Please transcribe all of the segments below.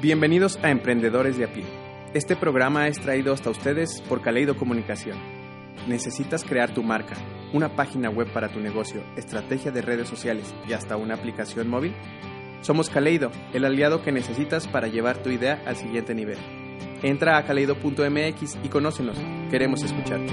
Bienvenidos a Emprendedores de a. Este programa es traído hasta ustedes por Caleido Comunicación. ¿Necesitas crear tu marca, una página web para tu negocio, estrategia de redes sociales y hasta una aplicación móvil? Somos Caleido, el aliado que necesitas para llevar tu idea al siguiente nivel. Entra a caleido.mx y conócenos. Queremos escucharte.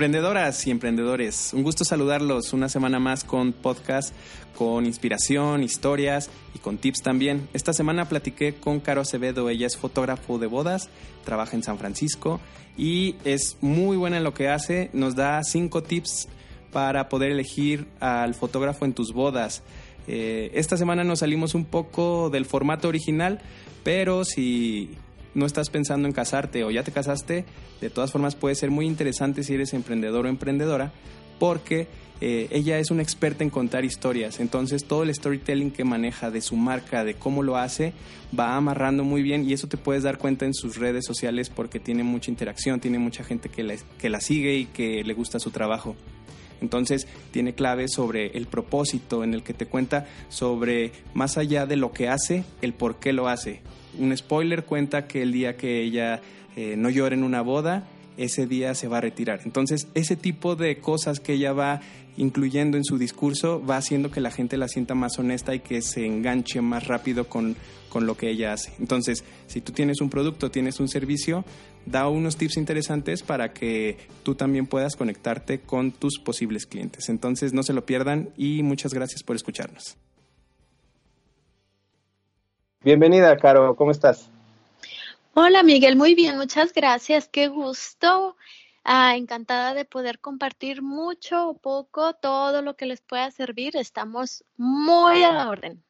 Emprendedoras y emprendedores, un gusto saludarlos una semana más con podcast, con inspiración, historias y con tips también. Esta semana platiqué con Caro Acevedo, ella es fotógrafo de bodas, trabaja en San Francisco y es muy buena en lo que hace. Nos da cinco tips para poder elegir al fotógrafo en tus bodas. Eh, esta semana nos salimos un poco del formato original, pero si no estás pensando en casarte o ya te casaste, de todas formas puede ser muy interesante si eres emprendedor o emprendedora, porque eh, ella es una experta en contar historias, entonces todo el storytelling que maneja de su marca, de cómo lo hace, va amarrando muy bien y eso te puedes dar cuenta en sus redes sociales porque tiene mucha interacción, tiene mucha gente que la, que la sigue y que le gusta su trabajo. Entonces tiene claves sobre el propósito en el que te cuenta sobre más allá de lo que hace, el por qué lo hace un spoiler cuenta que el día que ella eh, no llore en una boda, ese día se va a retirar. Entonces, ese tipo de cosas que ella va incluyendo en su discurso va haciendo que la gente la sienta más honesta y que se enganche más rápido con, con lo que ella hace. Entonces, si tú tienes un producto, tienes un servicio, da unos tips interesantes para que tú también puedas conectarte con tus posibles clientes. Entonces, no se lo pierdan y muchas gracias por escucharnos. Bienvenida, Caro, ¿cómo estás? Hola, Miguel, muy bien, muchas gracias, qué gusto. Ah, encantada de poder compartir mucho o poco todo lo que les pueda servir. Estamos muy a la orden.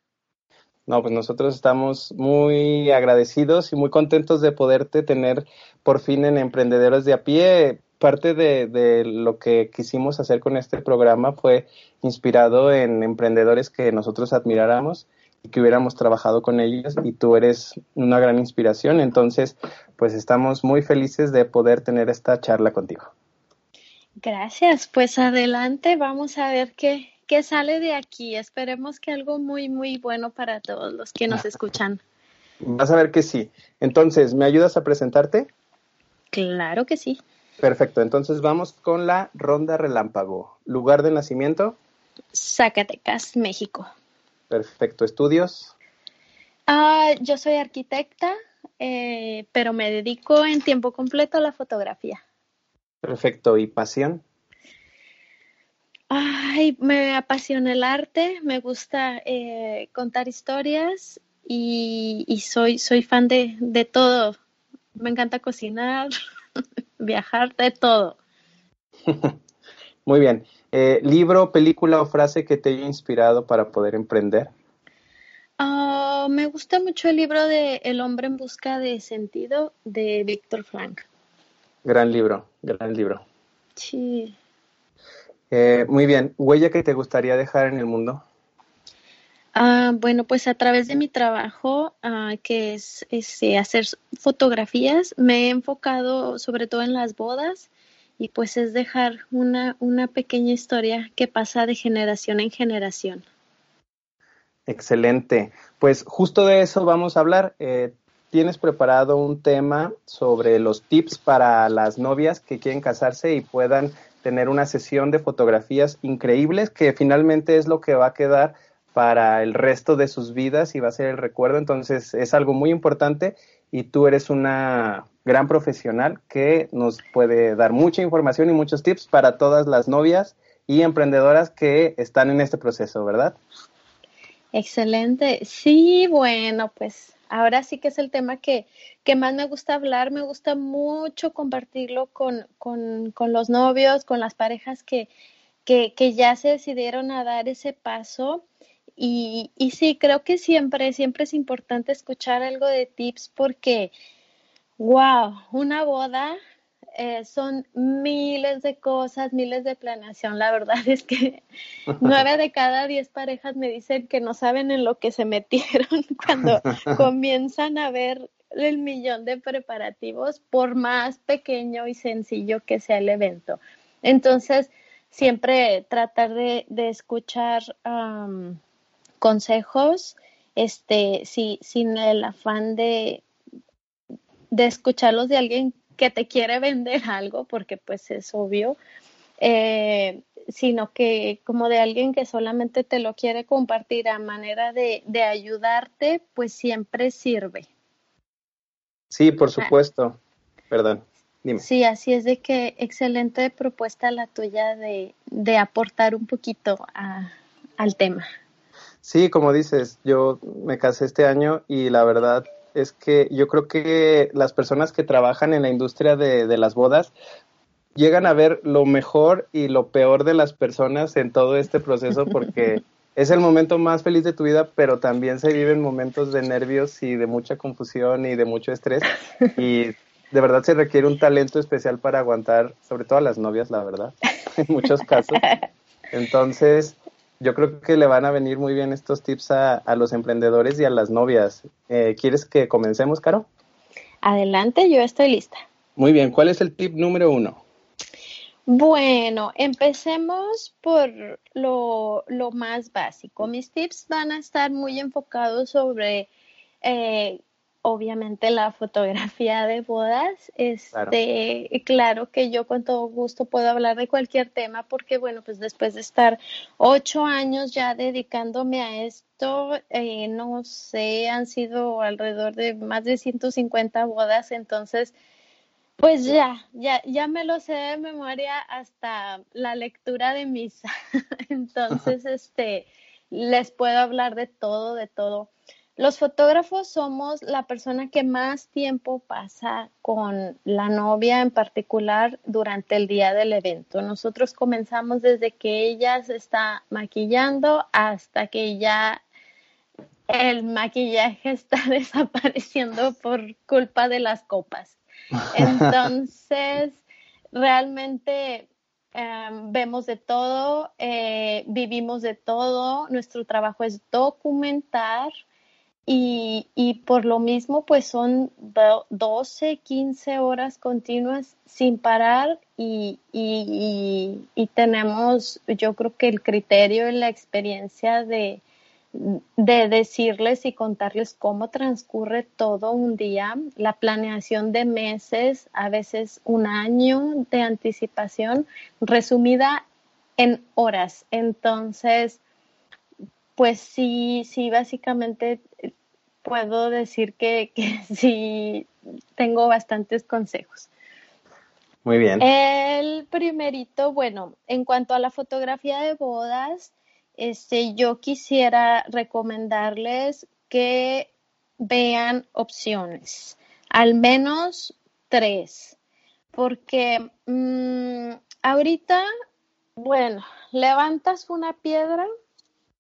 No, pues nosotros estamos muy agradecidos y muy contentos de poderte tener por fin en Emprendedores de a pie. Parte de, de lo que quisimos hacer con este programa fue inspirado en emprendedores que nosotros admiráramos que hubiéramos trabajado con ellos y tú eres una gran inspiración. Entonces, pues estamos muy felices de poder tener esta charla contigo. Gracias, pues adelante, vamos a ver qué, qué sale de aquí. Esperemos que algo muy, muy bueno para todos los que nos escuchan. Vas a ver que sí. Entonces, ¿me ayudas a presentarte? Claro que sí. Perfecto, entonces vamos con la ronda relámpago. ¿Lugar de nacimiento? Zacatecas, México. Perfecto. ¿Estudios? Ah, yo soy arquitecta, eh, pero me dedico en tiempo completo a la fotografía. Perfecto. ¿Y pasión? Ay, me apasiona el arte, me gusta eh, contar historias y, soy, soy fan de, de todo. Me encanta cocinar, viajar, de todo. Muy bien. Eh, ¿Libro, película o frase que te haya inspirado para poder emprender? Ah, me gusta mucho el libro de El hombre en busca de sentido de Víctor Frank. Gran libro, gran libro. Sí. Eh, muy bien. ¿Huella que te gustaría dejar en el mundo? Ah, bueno, pues a través de mi trabajo, ah, que es, es, eh, hacer fotografías, me he enfocado sobre todo en las bodas y pues es dejar una, una pequeña historia que pasa de generación en generación. Excelente. Pues justo de eso vamos a hablar. Eh, tienes preparado un tema sobre los tips para las novias que quieren casarse y puedan tener una sesión de fotografías increíbles que finalmente es lo que va a quedar para el resto de sus vidas y va a ser el recuerdo. Entonces es algo muy importante y tú eres una gran profesional que nos puede dar mucha información y muchos tips para todas las novias y emprendedoras que están en este proceso, ¿verdad? Excelente. Sí, bueno, pues ahora sí que es el tema que, que más me gusta hablar. Me gusta mucho compartirlo con, con, con los novios, con las parejas que, que, que, ya se decidieron a dar ese paso. Y, y sí, creo que siempre, siempre es importante escuchar algo de tips porque Wow, una boda eh, son miles de cosas, miles de planeación. La verdad es que nueve de cada diez parejas me dicen que no saben en lo que se metieron cuando comienzan a ver el millón de preparativos, por más pequeño y sencillo que sea el evento. Entonces, siempre tratar de, escuchar consejos, este, sin el afán de, de escucharlos de alguien que te quiere vender algo, porque pues es obvio, eh, sino que como de alguien que solamente te lo quiere compartir a manera de, ayudarte, pues siempre sirve. Sí, por supuesto. Perdón. Dime. Sí, así es de que excelente propuesta la tuya de, de aportar un poquito al tema. Sí, como dices, yo me casé este año y la verdad es que yo creo que las personas que trabajan en la industria de, de las bodas llegan a ver lo mejor y lo peor de las personas en todo este proceso porque es el momento más feliz de tu vida, pero también se viven momentos de nervios y de mucha confusión y de mucho estrés y de verdad se requiere un talento especial para aguantar, sobre todo a las novias, la verdad, en muchos casos. Entonces, yo creo que le van a venir muy bien estos tips a, los emprendedores y a las novias. Eh, ¿Quieres que comencemos, Caro? Adelante, yo estoy lista. Muy bien, ¿cuál es el tip número uno? Bueno, empecemos por lo, más básico. Mis tips van a estar muy enfocados sobre, eh, obviamente, la fotografía de bodas. Este, claro. claro. que yo con todo gusto puedo hablar de cualquier tema porque, bueno, pues después de estar ocho años ya dedicándome a esto, eh, no sé, han sido alrededor de más de 150 bodas, entonces pues ya, ya, ya me lo sé de memoria hasta la lectura de misa. Entonces, este, les puedo hablar de todo, de todo. Los fotógrafos somos la persona que más tiempo pasa con la novia en particular durante el día del evento. Nosotros comenzamos desde que ella se está maquillando hasta que ya el maquillaje está desapareciendo por culpa de las copas. Entonces, realmente em, vemos de todo, eh, vivimos de todo, nuestro trabajo es documentar y, por lo mismo pues son 12, 15 horas continuas sin parar y, y tenemos yo creo que el criterio y la experiencia de, de decirles y contarles cómo transcurre todo un día, la planeación de meses, a veces un año de anticipación, resumida en horas. Entonces, pues sí, sí, básicamente puedo decir que, que sí tengo bastantes consejos. Muy bien. El primerito, bueno, en cuanto a la fotografía de bodas, este, yo quisiera recomendarles que vean opciones, al menos tres, porque mm, ahorita, bueno, levantas una piedra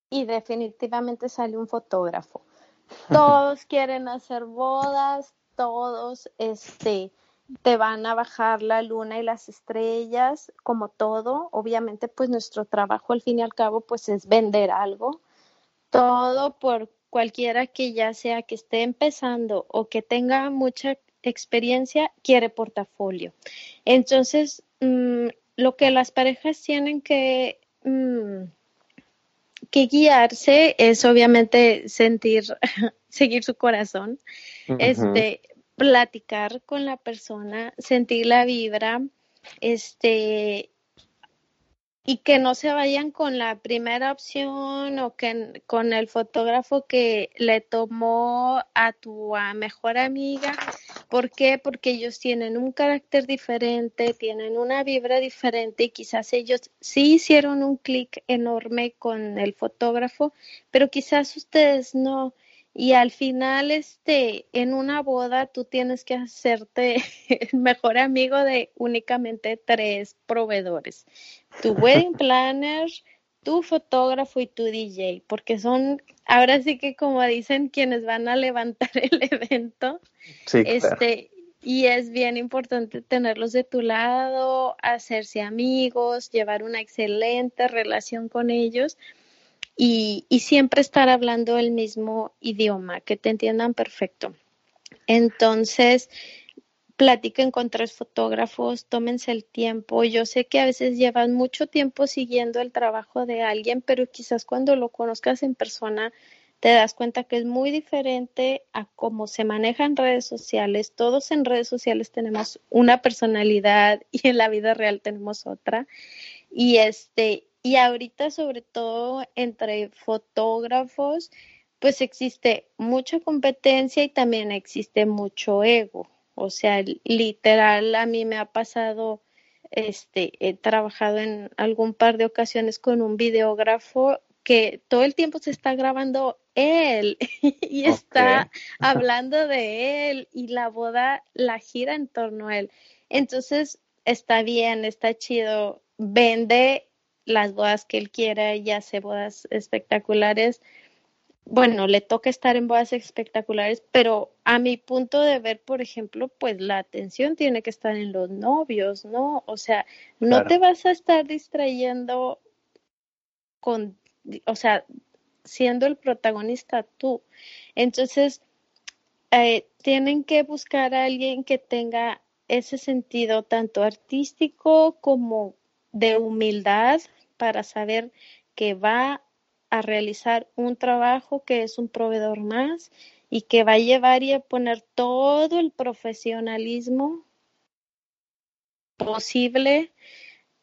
y definitivamente sale un fotógrafo. Todos quieren hacer bodas, todos, este, te van a bajar la luna y las estrellas, como todo. Obviamente, pues nuestro trabajo al fin y al cabo, pues es vender algo. Todo por cualquiera que ya sea que esté empezando o que tenga mucha experiencia, quiere portafolio. Entonces, mm, lo que las parejas tienen que, mm, que guiarse es obviamente sentir, seguir su corazón. Este, platicar con la persona, sentir la vibra, este, y que no se vayan con la primera opción o que con el fotógrafo que le tomó a tu mejor amiga. ¿Por qué? Porque ellos tienen un carácter diferente, tienen una vibra diferente y quizás ellos sí hicieron un clic enorme con el fotógrafo, pero quizás ustedes no y al final este en una boda tú tienes que hacerte el mejor amigo de únicamente tres proveedores tu wedding planner tu fotógrafo y tu DJ porque son ahora sí que como dicen quienes van a levantar el evento sí, este y es bien importante tenerlos de tu lado hacerse amigos llevar una excelente relación con ellos y, siempre estar hablando el mismo idioma, que te entiendan perfecto. Entonces, platiquen con tres fotógrafos, tómense el tiempo. Yo sé que a veces llevan mucho tiempo siguiendo el trabajo de alguien, pero quizás cuando lo conozcas en persona te das cuenta que es muy diferente a cómo se manejan redes sociales. Todos en redes sociales tenemos una personalidad y en la vida real tenemos otra. Y este, y ahorita sobre todo entre fotógrafos, pues existe mucha competencia y también existe mucho ego. O sea, literal, a mí me ha pasado, este, he trabajado en algún par de ocasiones con un videógrafo que todo el tiempo se está grabando él y está hablando de él y la boda la gira en torno a él. Entonces, está bien, está chido, vende las bodas que él quiera y hace bodas espectaculares, bueno, le toca estar en bodas espectaculares, pero a mi punto de ver, por ejemplo, pues la atención tiene que estar en los novios, ¿no? O sea, no te vas a estar distrayendo con, o sea, siendo el protagonista tú. Entonces, eh, tienen que buscar a alguien que tenga ese sentido tanto artístico como de humildad para saber que va a realizar un trabajo que es un proveedor más y que va a llevar y a poner todo el profesionalismo posible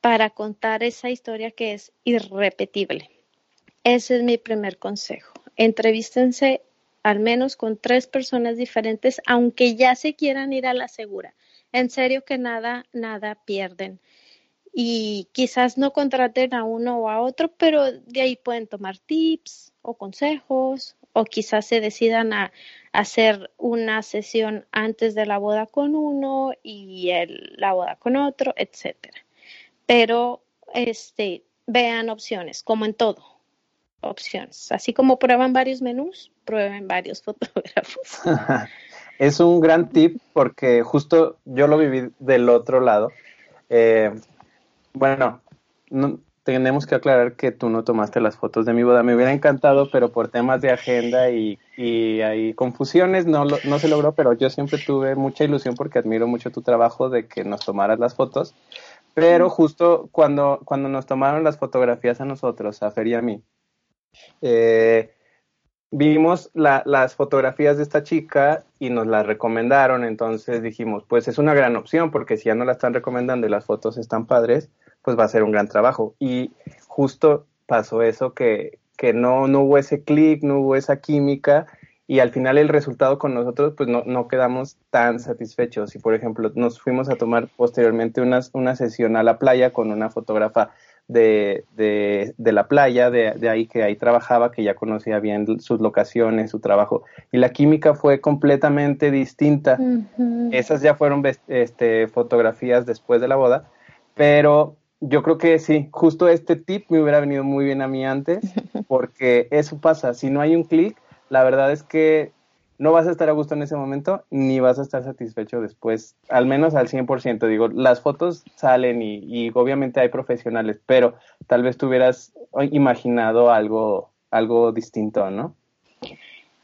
para contar esa historia que es irrepetible. Ese es mi primer consejo. Entrevístense al menos con tres personas diferentes, aunque ya se quieran ir a la segura. En serio que nada, nada pierden y quizás no contraten a uno o a otro, pero de ahí pueden tomar tips o consejos o quizás se decidan a, hacer una sesión antes de la boda con uno y el, la boda con otro, etcétera. Pero este vean opciones, como en todo, opciones. Así como prueban varios menús, prueben varios fotógrafos. es un gran tip porque justo yo lo viví del otro lado. Eh, bueno, tenemos que aclarar que tú no tomaste las fotos de mi boda. Me hubiera encantado, pero por temas de agenda y, y hay confusiones no, no se logró, pero yo siempre tuve mucha ilusión porque admiro mucho tu trabajo de que nos tomaras las fotos. Pero justo cuando, cuando nos tomaron las fotografías a nosotros, a Fer y a mí, eh, vimos las fotografías de esta chica y nos las recomendaron, entonces dijimos, pues es una gran opción porque si ya no la están recomendando y las fotos están padres, pues va a ser un gran trabajo. Y justo pasó eso que, que no, no hubo ese clic, no hubo esa química y al final el resultado con nosotros pues no, no quedamos tan satisfechos. Y por ejemplo nos fuimos a tomar posteriormente una sesión a la playa con una fotógrafa de, de, de la playa, de, de, ahí que ahí trabajaba, que ya conocía bien sus locaciones, su trabajo, y la química fue completamente distinta. Esas ya fueron este, fotografías después de la boda, pero yo creo que sí, justo este tip me hubiera venido muy bien a mí antes, porque eso pasa, si no hay un clic, la verdad es que no vas a estar a gusto en ese momento, ni vas a estar satisfecho después, al menos al 100%. Digo, las fotos salen y, obviamente hay profesionales, pero tal vez tú hubieras imaginado algo, algo distinto, ¿no?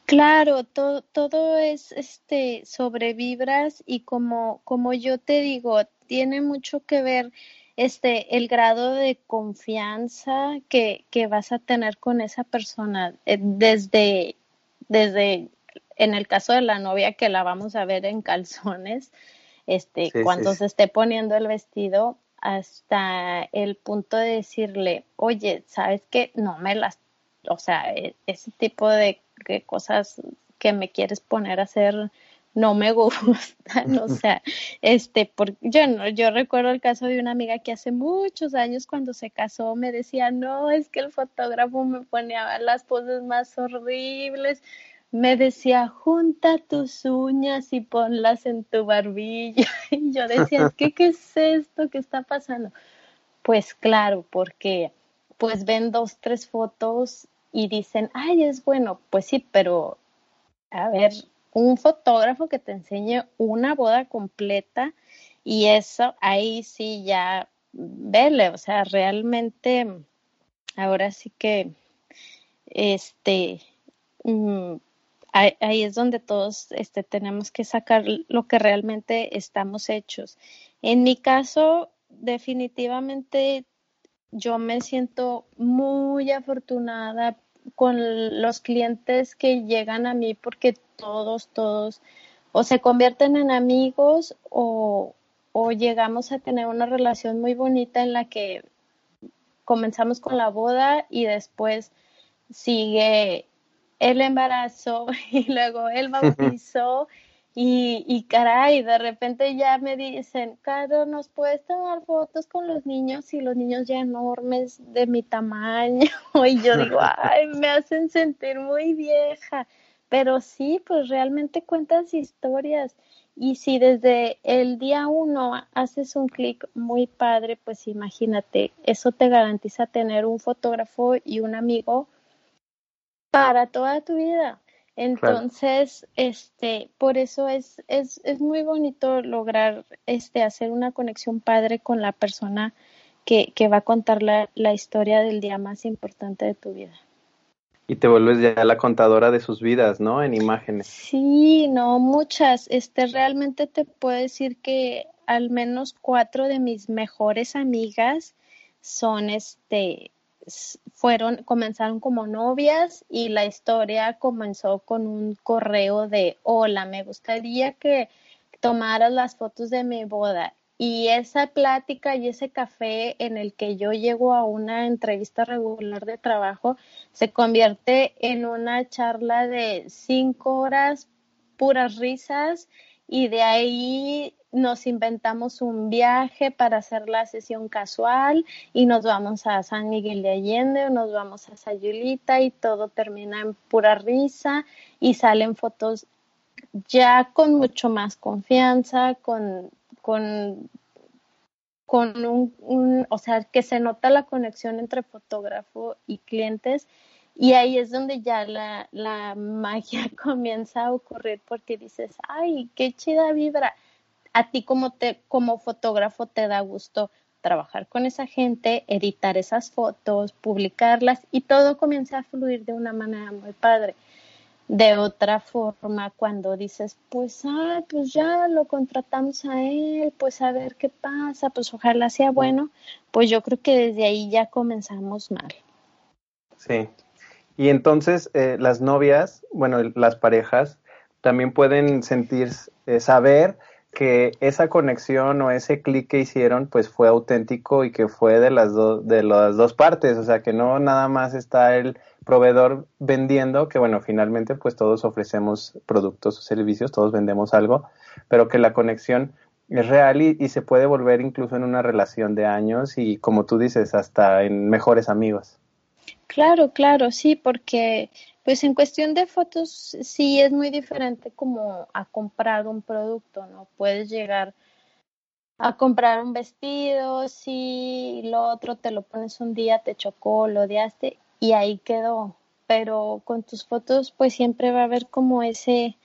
Claro, todo, todo es este sobre vibras y como, como yo te digo, tiene mucho que ver este, el grado de confianza que, que vas a tener con esa persona eh, desde, desde, en el caso de la novia que la vamos a ver en calzones, este, cuando se esté poniendo el vestido, hasta el punto de decirle, oye, ¿sabes qué? No me las, o sea, e, ese tipo de, de cosas que me quieres poner a hacer no me gustan, o sea, este, porque yo no, yo recuerdo el caso de una amiga que hace muchos años cuando se casó me decía, no, es que el fotógrafo me ponía las poses más horribles, me decía, junta tus uñas y ponlas en tu barbilla, y yo decía, ¿qué, qué es esto que está pasando? Pues claro, porque pues ven dos, tres fotos y dicen, ay, es bueno, pues sí, pero a ver, un fotógrafo que te enseñe una boda completa y eso ahí sí ya vele, o sea, realmente ahora sí que este mm, ahí, es donde todos este, tenemos que sacar lo que realmente estamos hechos. En mi caso, definitivamente yo me siento muy afortunada con los clientes que llegan a mí porque todos, todos o se convierten en amigos o, o llegamos a tener una relación muy bonita en la que comenzamos con la boda y después sigue el embarazo y luego el bautizo y, y caray, de repente ya me dicen, Caro, ¿nos puedes tomar fotos con los niños y los niños ya enormes de mi tamaño? Y yo digo, ay, me hacen sentir muy vieja. Pero sí, pues realmente cuentas historias. Y si desde el día uno haces un clic muy padre, pues imagínate, eso te garantiza tener un fotógrafo y un amigo para toda tu vida. Entonces, este, por eso es, es, es muy bonito lograr este, hacer una conexión padre con la persona que, que va a contar la, la historia del día más importante de tu vida. Y te vuelves ya la contadora de sus vidas, ¿no? En imágenes. Sí, no, muchas. Este, realmente te puedo decir que al menos cuatro de mis mejores amigas son, este, fueron, comenzaron como novias y la historia comenzó con un correo de, hola, me gustaría que tomaras las fotos de mi boda. Y esa plática y ese café en el que yo llego a una entrevista regular de trabajo se convierte en una charla de cinco horas, puras risas, y de ahí nos inventamos un viaje para hacer la sesión casual y nos vamos a San Miguel de Allende o nos vamos a Sayulita y todo termina en pura risa y salen fotos ya con mucho más confianza, con, con, con un, o sea, que se nota la conexión entre fotógrafo y clientes y ahí es donde ya la, la magia comienza a ocurrir porque dices, ay, qué chida vibra a ti como, te, como fotógrafo te da gusto trabajar con esa gente, editar esas fotos, publicarlas y todo comienza a fluir de una manera muy padre. De otra forma, cuando dices, pues, ah, pues ya lo contratamos a él, pues a ver qué pasa, pues ojalá sea bueno, pues yo creo que desde ahí ya comenzamos mal. Sí. Y entonces eh, las novias, bueno, las parejas, también pueden sentir, eh, saber que esa conexión o ese clic que hicieron pues fue auténtico y que fue de las dos de las dos partes, o sea, que no nada más está el proveedor vendiendo, que bueno, finalmente pues todos ofrecemos productos o servicios, todos vendemos algo, pero que la conexión es real y, y se puede volver incluso en una relación de años y como tú dices, hasta en mejores amigos. Claro, claro, sí, porque pues en cuestión de fotos sí es muy diferente como a comprar un producto, ¿no? Puedes llegar a comprar un vestido, sí, lo otro te lo pones un día, te chocó, lo odiaste y ahí quedó. Pero con tus fotos pues siempre va a haber como ese,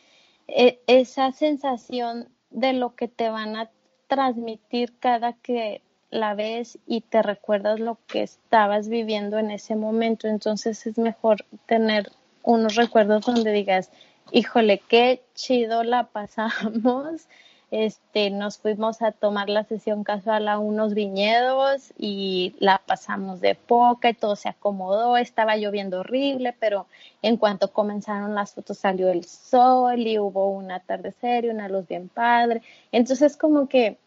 e, esa sensación de lo que te van a transmitir cada que la ves y te recuerdas lo que estabas viviendo en ese momento. Entonces es mejor tener unos recuerdos donde digas, híjole, qué chido la pasamos. Este, nos fuimos a tomar la sesión casual a unos viñedos y la pasamos de poca y todo se acomodó, estaba lloviendo horrible, pero en cuanto comenzaron las fotos salió el sol y hubo un atardecer y una luz bien padre. Entonces como que,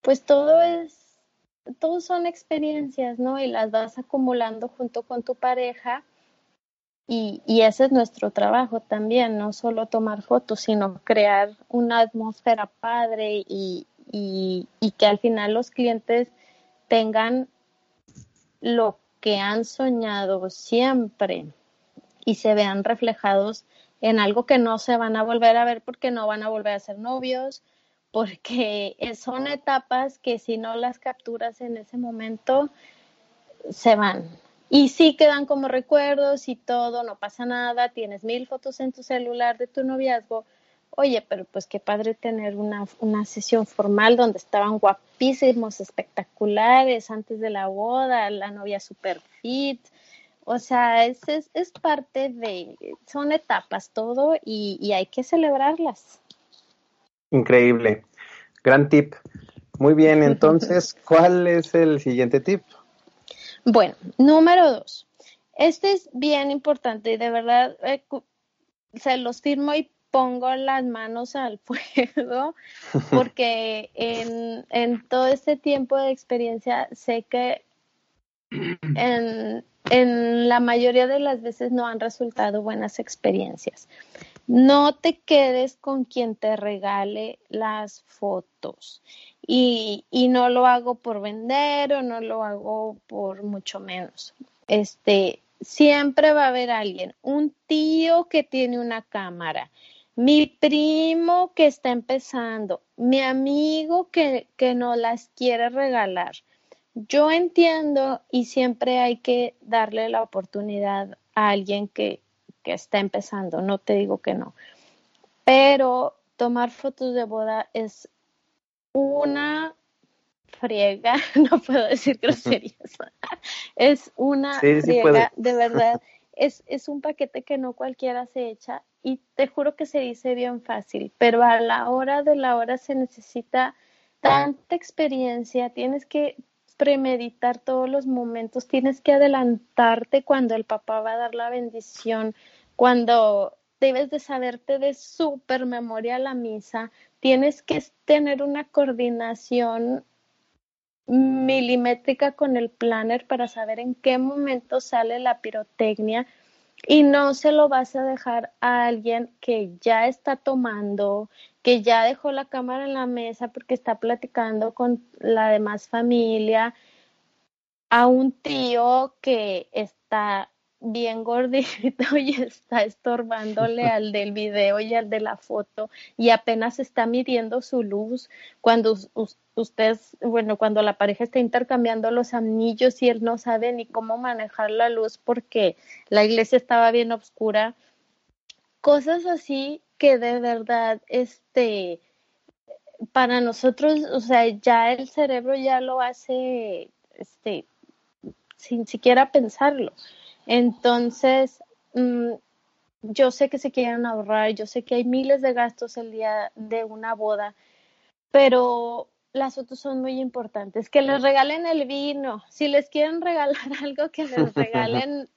pues todo es, todos son experiencias, ¿no? Y las vas acumulando junto con tu pareja y, y, ese es nuestro trabajo también, no solo tomar fotos, sino crear una atmósfera padre y, y, y que al final los clientes tengan lo que han soñado siempre y se vean reflejados en algo que no se van a volver a ver porque no van a volver a ser novios, porque son etapas que si no las capturas en ese momento, se van. Y sí quedan como recuerdos y todo, no pasa nada, tienes mil fotos en tu celular de tu noviazgo. Oye, pero pues qué padre tener una, una sesión formal donde estaban guapísimos, espectaculares antes de la boda, la novia super fit. O sea, es, es, parte de, son etapas todo y, y hay que celebrarlas. Increíble. Gran tip. Muy bien, entonces, ¿cuál es el siguiente tip? Bueno, número dos. Este es bien importante y de verdad eh, se los firmo y pongo las manos al fuego porque en, en todo este tiempo de experiencia sé que en, en la mayoría de las veces no han resultado buenas experiencias. No te quedes con quien te regale las fotos. Y, y, no lo hago por vender o no lo hago por mucho menos. Este, siempre va a haber alguien, un tío que tiene una cámara, mi primo que está empezando, mi amigo que, que no las quiere regalar. Yo entiendo y siempre hay que darle la oportunidad a alguien que, que está empezando, no te digo que no. Pero tomar fotos de boda es una friega, no puedo decir groserías, es una friega, de verdad, es, es un paquete que no cualquiera se echa y te juro que se dice bien fácil, pero a la hora de la hora se necesita tanta experiencia, tienes que premeditar todos los momentos, tienes que adelantarte cuando el papá va a dar la bendición, cuando debes de saberte de súper memoria la misa, tienes que tener una coordinación milimétrica con el planner para saber en qué momento sale la pirotecnia y no se lo vas a dejar a alguien que ya está tomando, que ya dejó la cámara en la mesa porque está platicando con la demás familia, a un tío que está bien gordito y está estorbándole al del video y al de la foto y apenas está midiendo su luz cuando ustedes, bueno, cuando la pareja está intercambiando los anillos y él no sabe ni cómo manejar la luz porque la iglesia estaba bien oscura. Cosas así que de verdad, este, para nosotros, o sea, ya el cerebro ya lo hace, este, sin siquiera pensarlo. Entonces, mm, yo sé que se quieren ahorrar, yo sé que hay miles de gastos el día de una boda, pero las fotos son muy importantes. Que les regalen el vino, si les quieren regalar algo, que les regalen.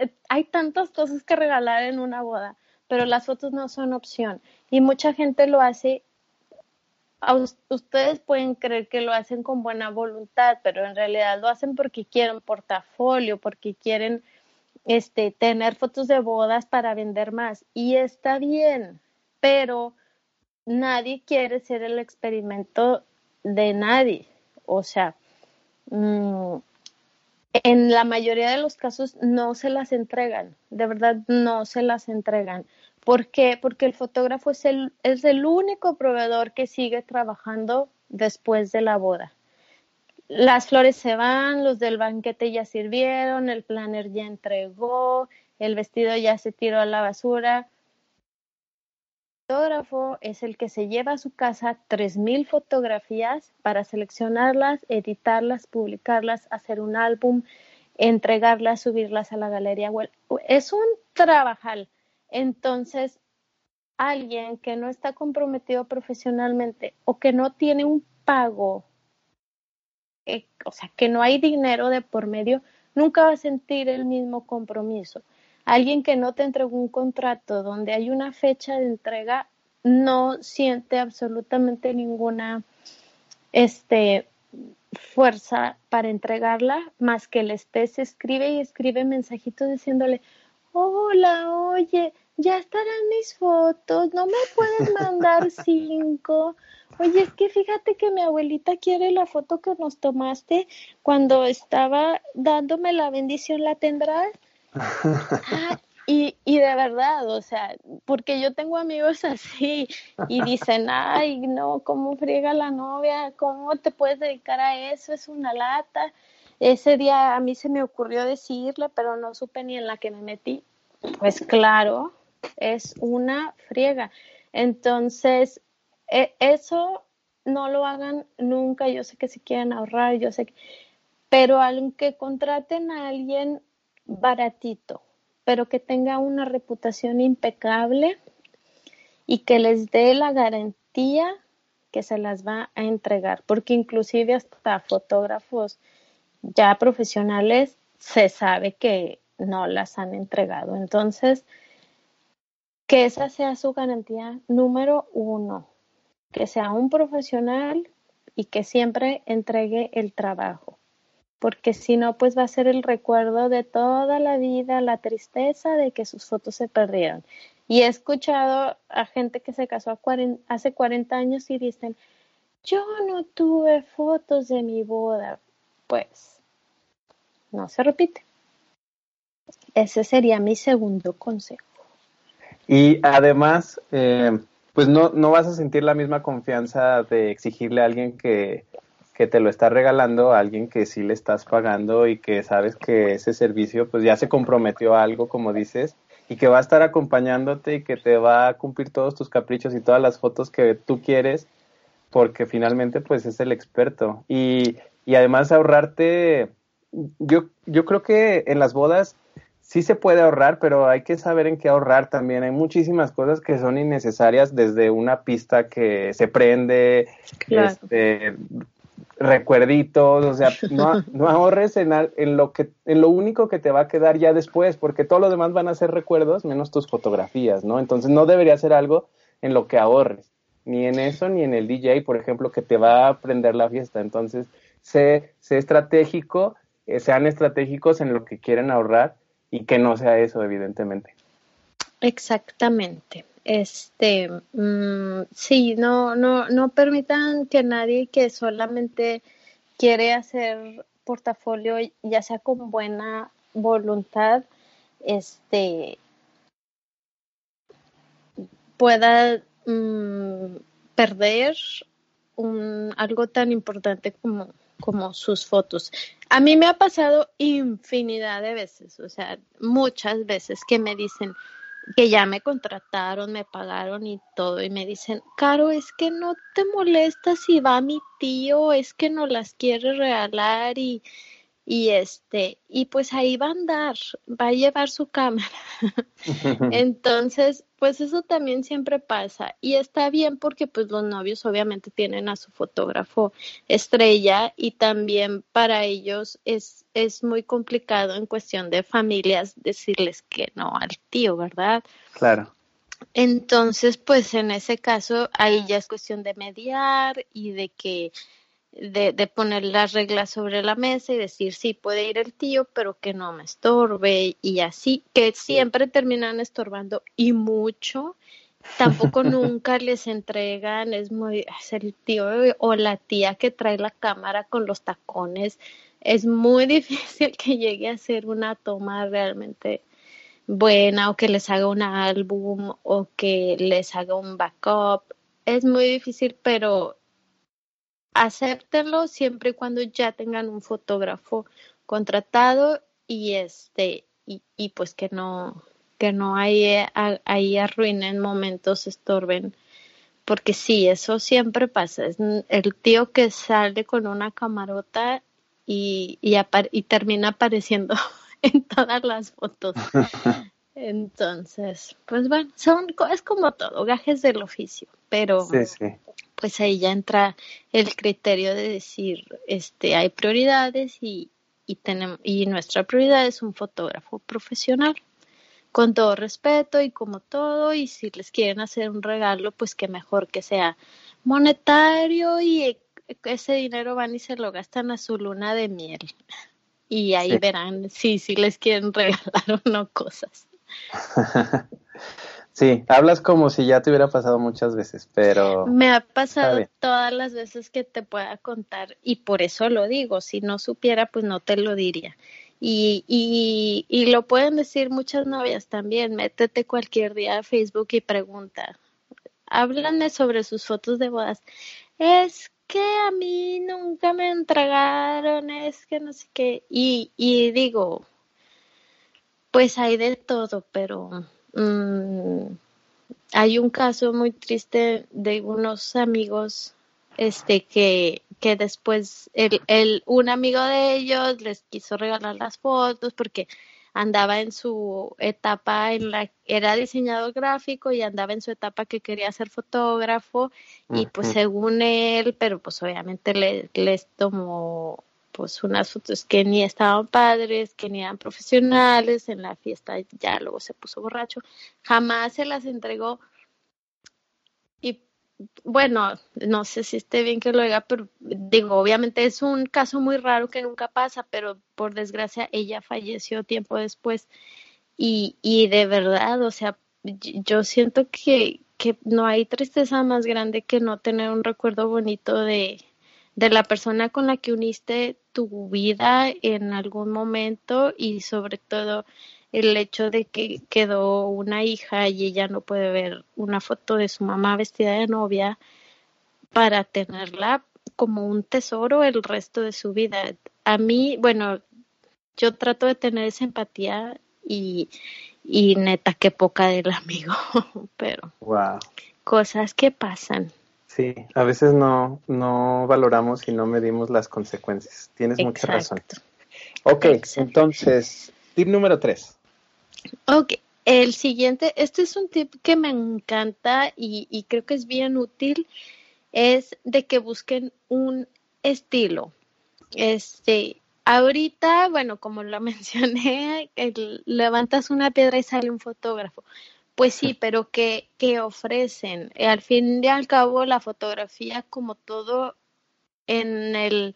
Eh, hay tantas cosas que regalar en una boda pero las fotos no son opción. Y mucha gente lo hace, ustedes pueden creer que lo hacen con buena voluntad, pero en realidad lo hacen porque quieren portafolio, porque quieren este, tener fotos de bodas para vender más. Y está bien, pero nadie quiere ser el experimento de nadie. O sea, mm, en la mayoría de los casos no se las entregan, de verdad no se las entregan. ¿Por qué? Porque el fotógrafo es el, es el único proveedor que sigue trabajando después de la boda. Las flores se van, los del banquete ya sirvieron, el planner ya entregó, el vestido ya se tiró a la basura, fotógrafo es el que se lleva a su casa 3.000 fotografías para seleccionarlas, editarlas, publicarlas, hacer un álbum, entregarlas, subirlas a la galería. Es un trabajal. Entonces, alguien que no está comprometido profesionalmente o que no tiene un pago, eh, o sea, que no hay dinero de por medio, nunca va a sentir el mismo compromiso. Alguien que no te entregó un contrato donde hay una fecha de entrega no siente absolutamente ninguna este, fuerza para entregarla, más que el estés escribe y escribe mensajitos diciéndole, hola, oye, ya estarán mis fotos, no me puedes mandar cinco. Oye, es que fíjate que mi abuelita quiere la foto que nos tomaste cuando estaba dándome la bendición, ¿la tendrás? Ah, y, y de verdad, o sea, porque yo tengo amigos así y dicen, ay, no, ¿cómo friega la novia? ¿Cómo te puedes dedicar a eso? Es una lata. Ese día a mí se me ocurrió decirle, pero no supe ni en la que me metí. Pues claro, es una friega. Entonces, e, eso no lo hagan nunca. Yo sé que si quieren ahorrar, yo sé que... Pero aunque contraten a alguien baratito, pero que tenga una reputación impecable y que les dé la garantía que se las va a entregar, porque inclusive hasta fotógrafos ya profesionales se sabe que no las han entregado. Entonces, que esa sea su garantía número uno, que sea un profesional y que siempre entregue el trabajo, porque si no, pues va a ser el recuerdo de toda la vida, la tristeza de que sus fotos se perdieron. Y he escuchado a gente que se casó hace 40 años y dicen, yo no tuve fotos de mi boda. Pues no se repite. Ese sería mi segundo consejo. Y además, eh, pues no, no vas a sentir la misma confianza de exigirle a alguien que, que te lo está regalando, a alguien que sí le estás pagando y que sabes que ese servicio pues ya se comprometió a algo, como dices, y que va a estar acompañándote y que te va a cumplir todos tus caprichos y todas las fotos que tú quieres, porque finalmente pues es el experto. Y, y además ahorrarte, yo, yo creo que en las bodas sí se puede ahorrar, pero hay que saber en qué ahorrar también. Hay muchísimas cosas que son innecesarias, desde una pista que se prende, este, recuerditos, o sea, no, no ahorres en, en, lo que, en lo único que te va a quedar ya después, porque todo lo demás van a ser recuerdos menos tus fotografías, ¿no? Entonces no debería ser algo en lo que ahorres, ni en eso, ni en el DJ, por ejemplo, que te va a prender la fiesta. Entonces, sé, sé estratégico, eh, sean estratégicos en lo que quieren ahorrar y que no sea eso, evidentemente. Exactamente. Este, mm, sí, no, no, no permitan que nadie que solamente quiere hacer portafolio, ya sea con buena voluntad, este, pueda mm, perder un, algo tan importante como como sus fotos. A mí me ha pasado infinidad de veces, o sea, muchas veces que me dicen que ya me contrataron, me pagaron y todo, y me dicen, Caro, es que no te molesta si va mi tío, es que no las quiere regalar y, y este, y pues ahí va a andar, va a llevar su cámara. Entonces, pues eso también siempre pasa y está bien porque pues los novios obviamente tienen a su fotógrafo estrella y también para ellos es, es muy complicado en cuestión de familias decirles que no al tío, ¿verdad? Claro. Entonces, pues en ese caso ahí ya es cuestión de mediar y de que de, de, poner las reglas sobre la mesa y decir sí puede ir el tío, pero que no me estorbe y así, que siempre terminan estorbando y mucho. Tampoco nunca les entregan, es muy, es el tío o la tía que trae la cámara con los tacones. Es muy difícil que llegue a ser una toma realmente buena o que les haga un álbum o que les haga un backup. Es muy difícil, pero acéptenlo siempre y cuando ya tengan un fotógrafo contratado y este y, y pues que no que no ahí, ahí arruinen momentos, estorben, porque sí, eso siempre pasa, es el tío que sale con una camarota y, y, y termina apareciendo en todas las fotos. Entonces, pues bueno, son, es como todo, gajes del oficio, pero sí, sí pues ahí ya entra el criterio de decir, este, hay prioridades y, y, tenemos, y nuestra prioridad es un fotógrafo profesional, con todo respeto y como todo, y si les quieren hacer un regalo, pues que mejor que sea monetario y ese dinero van y se lo gastan a su luna de miel. Y ahí verán si, si les quieren regalar o no cosas. Sí, hablas como si ya te hubiera pasado muchas veces, pero... Me ha pasado todas las veces que te pueda contar y por eso lo digo, si no supiera pues no te lo diría. Y, y, y lo pueden decir muchas novias también, métete cualquier día a Facebook y pregunta, háblanme sobre sus fotos de bodas. Es que a mí nunca me entregaron, es que no sé qué. Y, y digo, pues hay de todo, pero Mm, hay un caso muy triste de unos amigos este que, que después el, el, un amigo de ellos les quiso regalar las fotos porque andaba en su etapa en la era diseñador gráfico y andaba en su etapa que quería ser fotógrafo y pues según él, pero pues obviamente le, les tomó pues unas fotos que ni estaban padres, que ni eran profesionales, en la fiesta ya luego se puso borracho, jamás se las entregó. Y bueno, no sé si esté bien que lo diga, pero digo, obviamente es un caso muy raro que nunca pasa, pero por desgracia ella falleció tiempo después. Y, y de verdad, o sea, yo siento que, que no hay tristeza más grande que no tener un recuerdo bonito de, de la persona con la que uniste tu vida en algún momento y sobre todo el hecho de que quedó una hija y ella no puede ver una foto de su mamá vestida de novia para tenerla como un tesoro el resto de su vida. A mí, bueno, yo trato de tener esa empatía y, y neta que poca del amigo, pero wow. cosas que pasan. Sí, a veces no, no valoramos y no medimos las consecuencias. Tienes mucha razón. Ok, entonces, tip número tres. Ok, el siguiente, este es un tip que me encanta y, creo que es bien útil, es de que busquen un estilo. Este, ahorita, bueno, como lo mencioné, levantas una piedra y sale un fotógrafo. Pues sí, pero ¿qué, ¿qué, ofrecen? Al fin y al cabo, la fotografía, como todo en el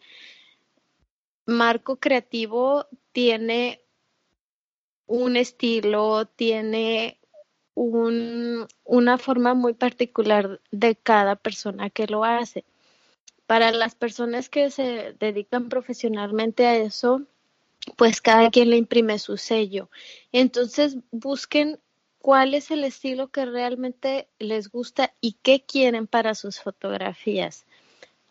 marco creativo, tiene un estilo, tiene un, una forma muy particular de cada persona que lo hace. Para las personas que se dedican profesionalmente a eso, pues cada quien le imprime su sello. Entonces busquen cuál es el estilo que realmente les gusta y qué quieren para sus fotografías.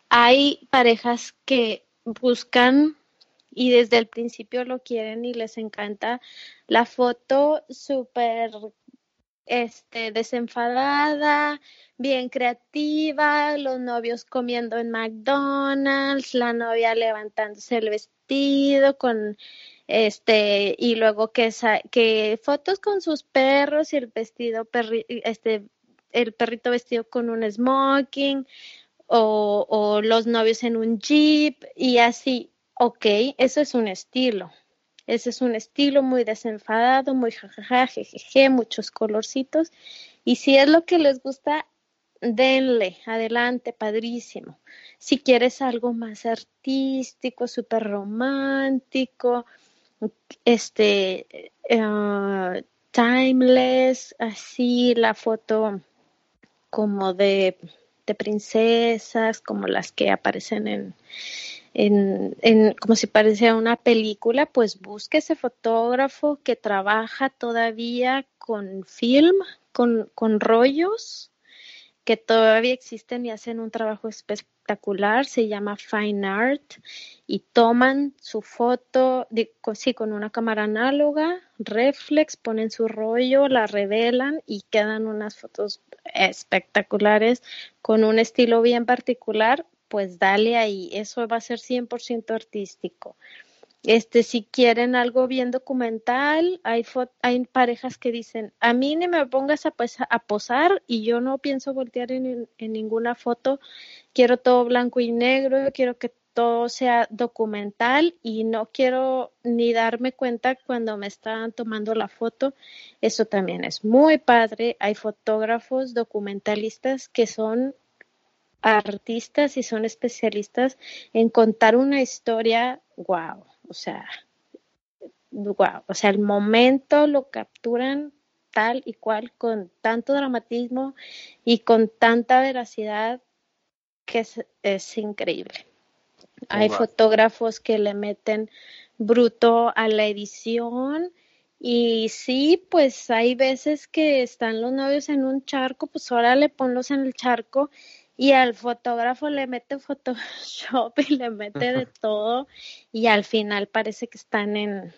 Hay parejas que buscan y desde el principio lo quieren y les encanta la foto súper este, desenfadada, bien creativa, los novios comiendo en McDonald's, la novia levantándose el vestido con este y luego que fotos con sus perros y el vestido perri, este el perrito vestido con un smoking o, o los novios en un jeep y así ok, eso es un estilo. Ese es un estilo muy desenfadado, muy jajaja, jejeje, muchos colorcitos. Y si es lo que les gusta, denle, adelante, padrísimo. Si quieres algo más artístico, súper romántico, este, uh, timeless, así la foto como de princesas, como las que aparecen en, en, como si pareciera una película, pues busque ese fotógrafo que trabaja todavía con film, con, con rollos que todavía existen y hacen un trabajo espectacular, se llama Fine Art, y toman su foto, sí, con una cámara análoga, reflex, ponen su rollo, la revelan y quedan unas fotos espectaculares con un estilo bien particular, pues dale ahí, eso va a ser 100% artístico. Este, si quieren algo bien documental, hay, hay parejas que dicen, a mí ni me pongas a, a posar y yo no pienso voltear en, en, ninguna foto, quiero todo blanco y negro, quiero que todo sea documental y no quiero ni darme cuenta cuando me están tomando la foto. Eso también es muy padre. Hay fotógrafos documentalistas que son artistas y son especialistas en contar una historia, wow, o sea, wow, o sea, el momento lo capturan tal y cual con tanto dramatismo y con tanta veracidad que es, increíble. Hay fotógrafos que le meten bruto a la edición y sí, pues hay veces que están los novios en un charco, pues ahora le ponlos en el charco y al fotógrafo le mete Photoshop y le mete de todo y al final parece que están en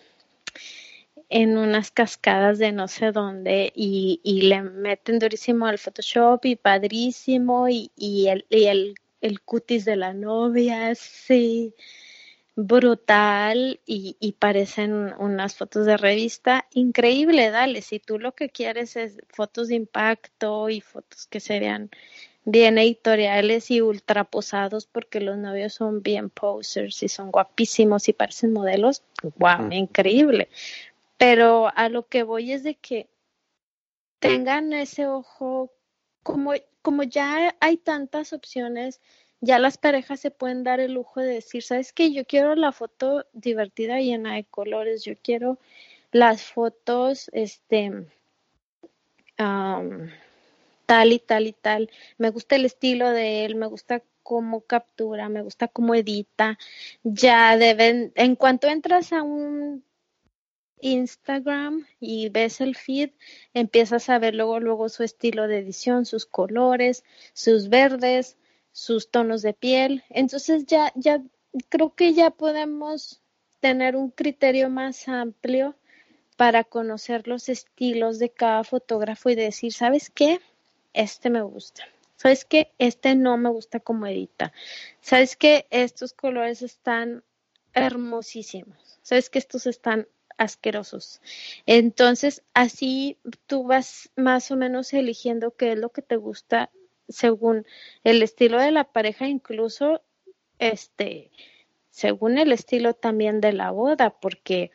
en unas cascadas de no sé dónde y, y le meten durísimo al Photoshop y padrísimo y, y, el, y el, el cutis de la novia, sí. brutal y, y, parecen unas fotos de revista. Increíble, dale. Si tú lo que quieres es fotos de impacto y fotos que se vean bien editoriales y ultra posados porque los novios son bien posers y son guapísimos y parecen modelos, wow, increíble. Pero a lo que voy es de que tengan ese ojo, como, como ya hay tantas opciones, ya las parejas se pueden dar el lujo de decir, ¿sabes qué? Yo quiero la foto divertida y llena de colores, yo quiero las fotos, este, tal y tal y tal. Me gusta el estilo de él, me gusta cómo captura, me gusta cómo edita. Ya deben, en cuanto entras a un Instagram y ves el feed, empiezas a ver luego, luego su estilo de edición, sus colores, sus verdes, sus tonos de piel. Entonces ya, ya creo que ya podemos tener un criterio más amplio para conocer los estilos de cada fotógrafo y decir, ¿sabes qué? Este me gusta. ¿Sabes qué? Este no me gusta como edita. ¿Sabes qué? Estos colores están hermosísimos. ¿Sabes que estos están asquerosos. Entonces, así tú vas más o menos eligiendo qué es lo que te gusta según el estilo de la pareja, incluso este, según el estilo también de la boda, porque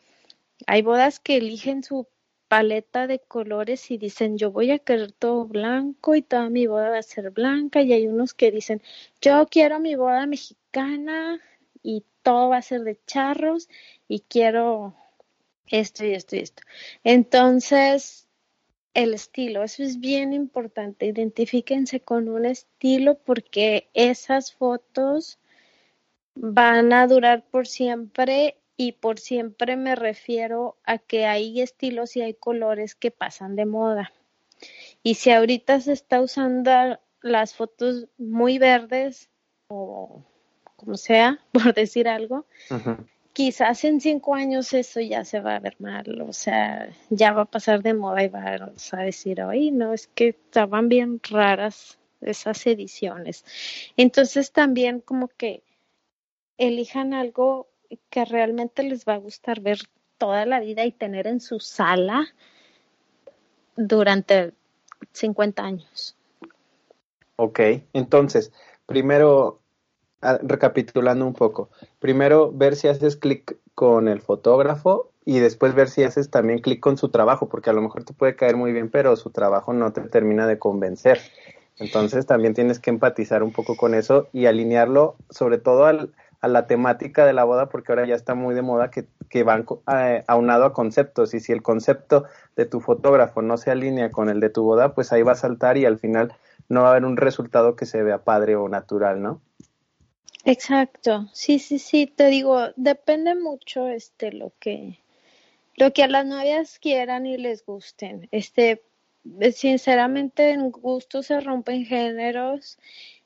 hay bodas que eligen su paleta de colores y dicen yo voy a querer todo blanco y toda mi boda va a ser blanca y hay unos que dicen yo quiero mi boda mexicana y todo va a ser de charros y quiero esto y esto y esto. Entonces, el estilo, eso es bien importante. Identifíquense con un estilo porque esas fotos van a durar por siempre y por siempre me refiero a que hay estilos y hay colores que pasan de moda. Y si ahorita se está usando las fotos muy verdes o como sea, por decir algo, quizás en cinco años eso ya se va a ver mal, o sea, ya va a pasar de moda y vas a decir, oye, no, es que estaban bien raras esas ediciones. Entonces también como que elijan algo que realmente les va a gustar ver toda la vida y tener en su sala durante 50 años. Ok, entonces, primero Ah, recapitulando un poco, primero ver si haces clic con el fotógrafo y después ver si haces también clic con su trabajo, porque a lo mejor te puede caer muy bien, pero su trabajo no te termina de convencer. Entonces también tienes que empatizar un poco con eso y alinearlo sobre todo al, a la temática de la boda, porque ahora ya está muy de moda que, que van eh, aunado a conceptos y si el concepto de tu fotógrafo no se alinea con el de tu boda, pues ahí va a saltar y al final no va a haber un resultado que se vea padre o natural, ¿no? Exacto, sí, sí, sí, te digo, depende mucho este lo que lo que a las novias quieran y les gusten. Este, sinceramente, en gusto se rompen géneros.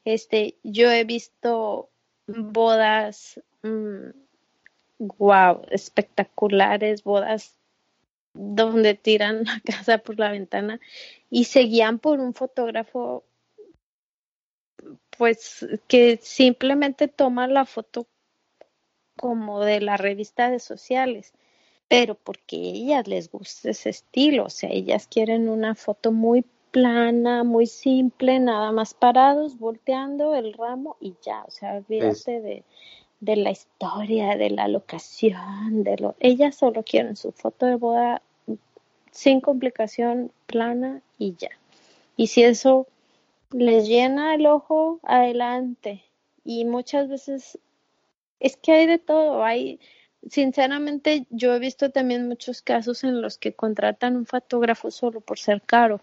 Este, yo he visto bodas, wow, mm, espectaculares, bodas donde tiran la casa por la ventana y seguían por un fotógrafo pues que simplemente toman la foto como de la revista de sociales, pero porque ellas les gusta ese estilo, o sea, ellas quieren una foto muy plana, muy simple, nada más parados, volteando el ramo y ya, o sea, olvídate de, de la historia, de la locación, de lo, ellas solo quieren su foto de boda sin complicación, plana y ya. Y si eso les llena el ojo adelante y muchas veces es que hay de todo, hay sinceramente yo he visto también muchos casos en los que contratan un fotógrafo solo por ser caro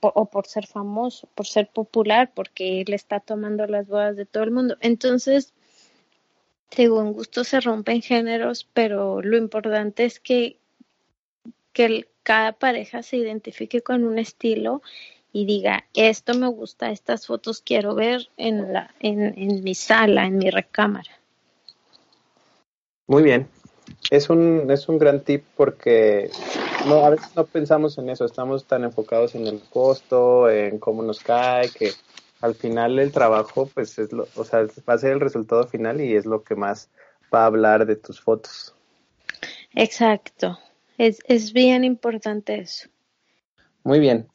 o por ser famoso, por ser popular, porque él está tomando las bodas de todo el mundo. Entonces, según gusto se rompen géneros, pero lo importante es que, que cada pareja se identifique con un estilo y diga, esto me gusta, estas fotos quiero ver en, la, en, en mi sala, en mi recámara. Muy bien. Es un, es un gran tip porque no, a veces no pensamos en eso, estamos tan enfocados en el costo, en cómo nos cae, que al final el trabajo, pues es lo, o sea, va a ser el resultado final y es lo que más va a hablar de tus fotos. Exacto, es, es bien importante eso. Muy bien.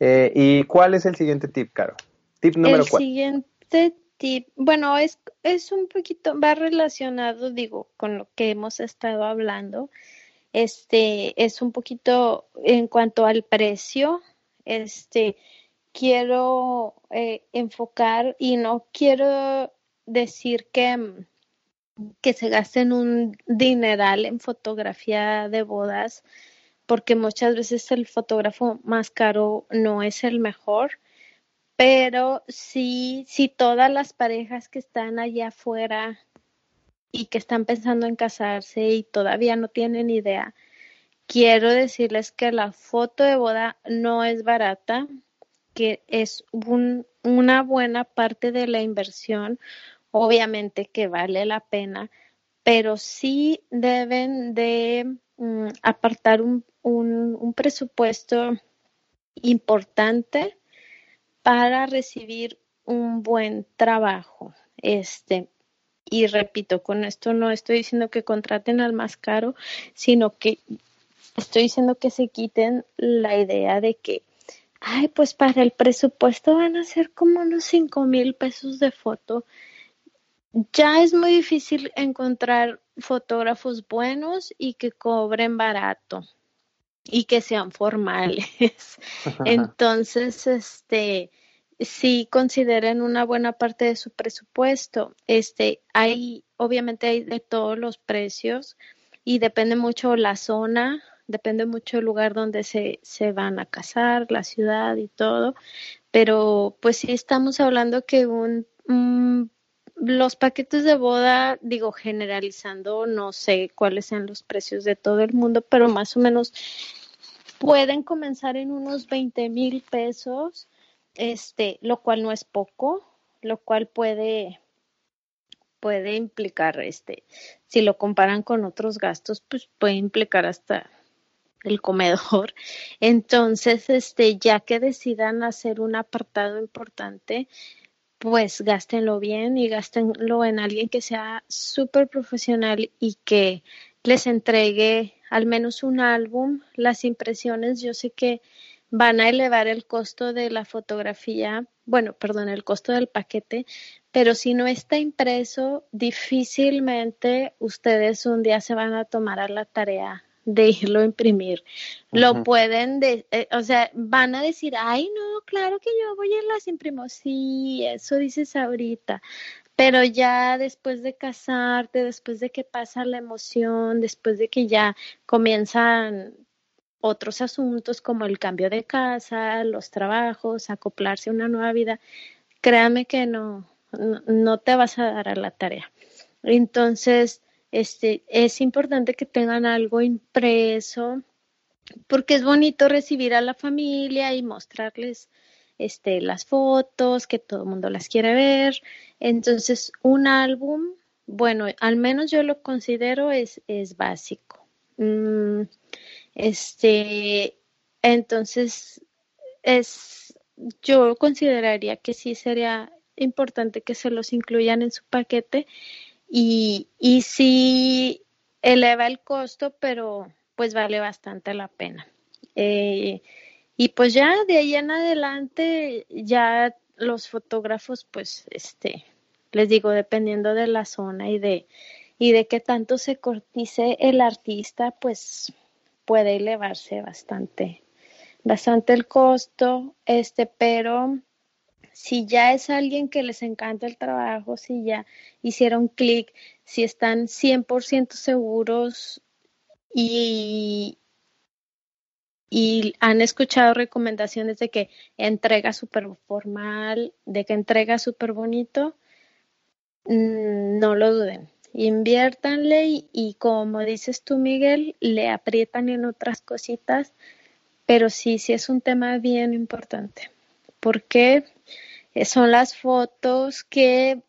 Eh, ¿Y cuál es el siguiente tip, Caro? Tip número El siguiente tip, bueno, es, es un poquito, va relacionado, digo, con lo que hemos estado hablando. Este es un poquito en cuanto al precio. Este quiero eh, enfocar y no quiero decir que, que se gasten un dineral en fotografía de bodas porque muchas veces el fotógrafo más caro no es el mejor, pero sí, sí todas las parejas que están allá afuera y que están pensando en casarse y todavía no tienen idea, quiero decirles que la foto de boda no es barata, que es un, una buena parte de la inversión, obviamente que vale la pena, pero sí deben de mm, apartar un, un, presupuesto importante para recibir un buen trabajo. Este, y repito, con esto no estoy diciendo que contraten al más caro, sino que estoy diciendo que se quiten la idea de que, ay, pues para el presupuesto van a ser como unos cinco mil pesos de foto. Ya es muy difícil encontrar fotógrafos buenos y que cobren barato y que sean formales. Entonces, este, sí consideren una buena parte de su presupuesto. Este, hay, obviamente hay de todos los precios y depende mucho la zona, depende mucho el lugar donde se, se van a casar, la ciudad y todo. Pero pues sí estamos hablando que un, los paquetes de boda, digo generalizando, no sé cuáles sean los precios de todo el mundo, pero más o menos pueden comenzar en unos 20 mil pesos, este, lo cual no es poco, lo cual puede, puede implicar, este, si lo comparan con otros gastos, pues puede implicar hasta el comedor. Entonces, este, ya que decidan hacer un apartado importante, pues gástenlo bien y gástenlo en alguien que sea súper profesional y que les entregue al menos un álbum. Las impresiones yo sé que van a elevar el costo de la fotografía, bueno, perdón, el costo del paquete, pero si no está impreso, difícilmente ustedes un día se van a tomar a la tarea de irlo a imprimir. Lo pueden, de, eh, o sea, van a decir, ay, no, claro que yo voy y las imprimo. Sí, eso dices ahorita. Pero ya después de casarte, después de que pasa la emoción, después de que ya comienzan otros asuntos como el cambio de casa, los trabajos, acoplarse a una nueva vida, créame que no, no, te vas a dar a la tarea. Entonces, este, es importante que tengan algo impreso, porque es bonito recibir a la familia y mostrarles este, las fotos, que todo el mundo las quiere ver. Entonces, un álbum, bueno, al menos yo lo considero es, es básico. Mm, este, entonces, es, yo consideraría que sí sería importante que se los incluyan en su paquete y, y sí eleva el costo, pero pues vale bastante la pena. Eh, y pues ya de ahí en adelante, ya los fotógrafos, pues, este, les digo, dependiendo de la zona y de, y de qué tanto se cortice el artista, pues puede elevarse bastante, bastante el costo, este, pero si ya es alguien que les encanta el trabajo, si ya hicieron clic, si están 100% seguros y, y han escuchado recomendaciones de que entrega súper formal, de que entrega súper bonito, mm, no lo duden. Inviértanle y, y, como dices tú, Miguel, le aprietan en otras cositas, pero sí, sí es un tema bien importante, porque son las fotos que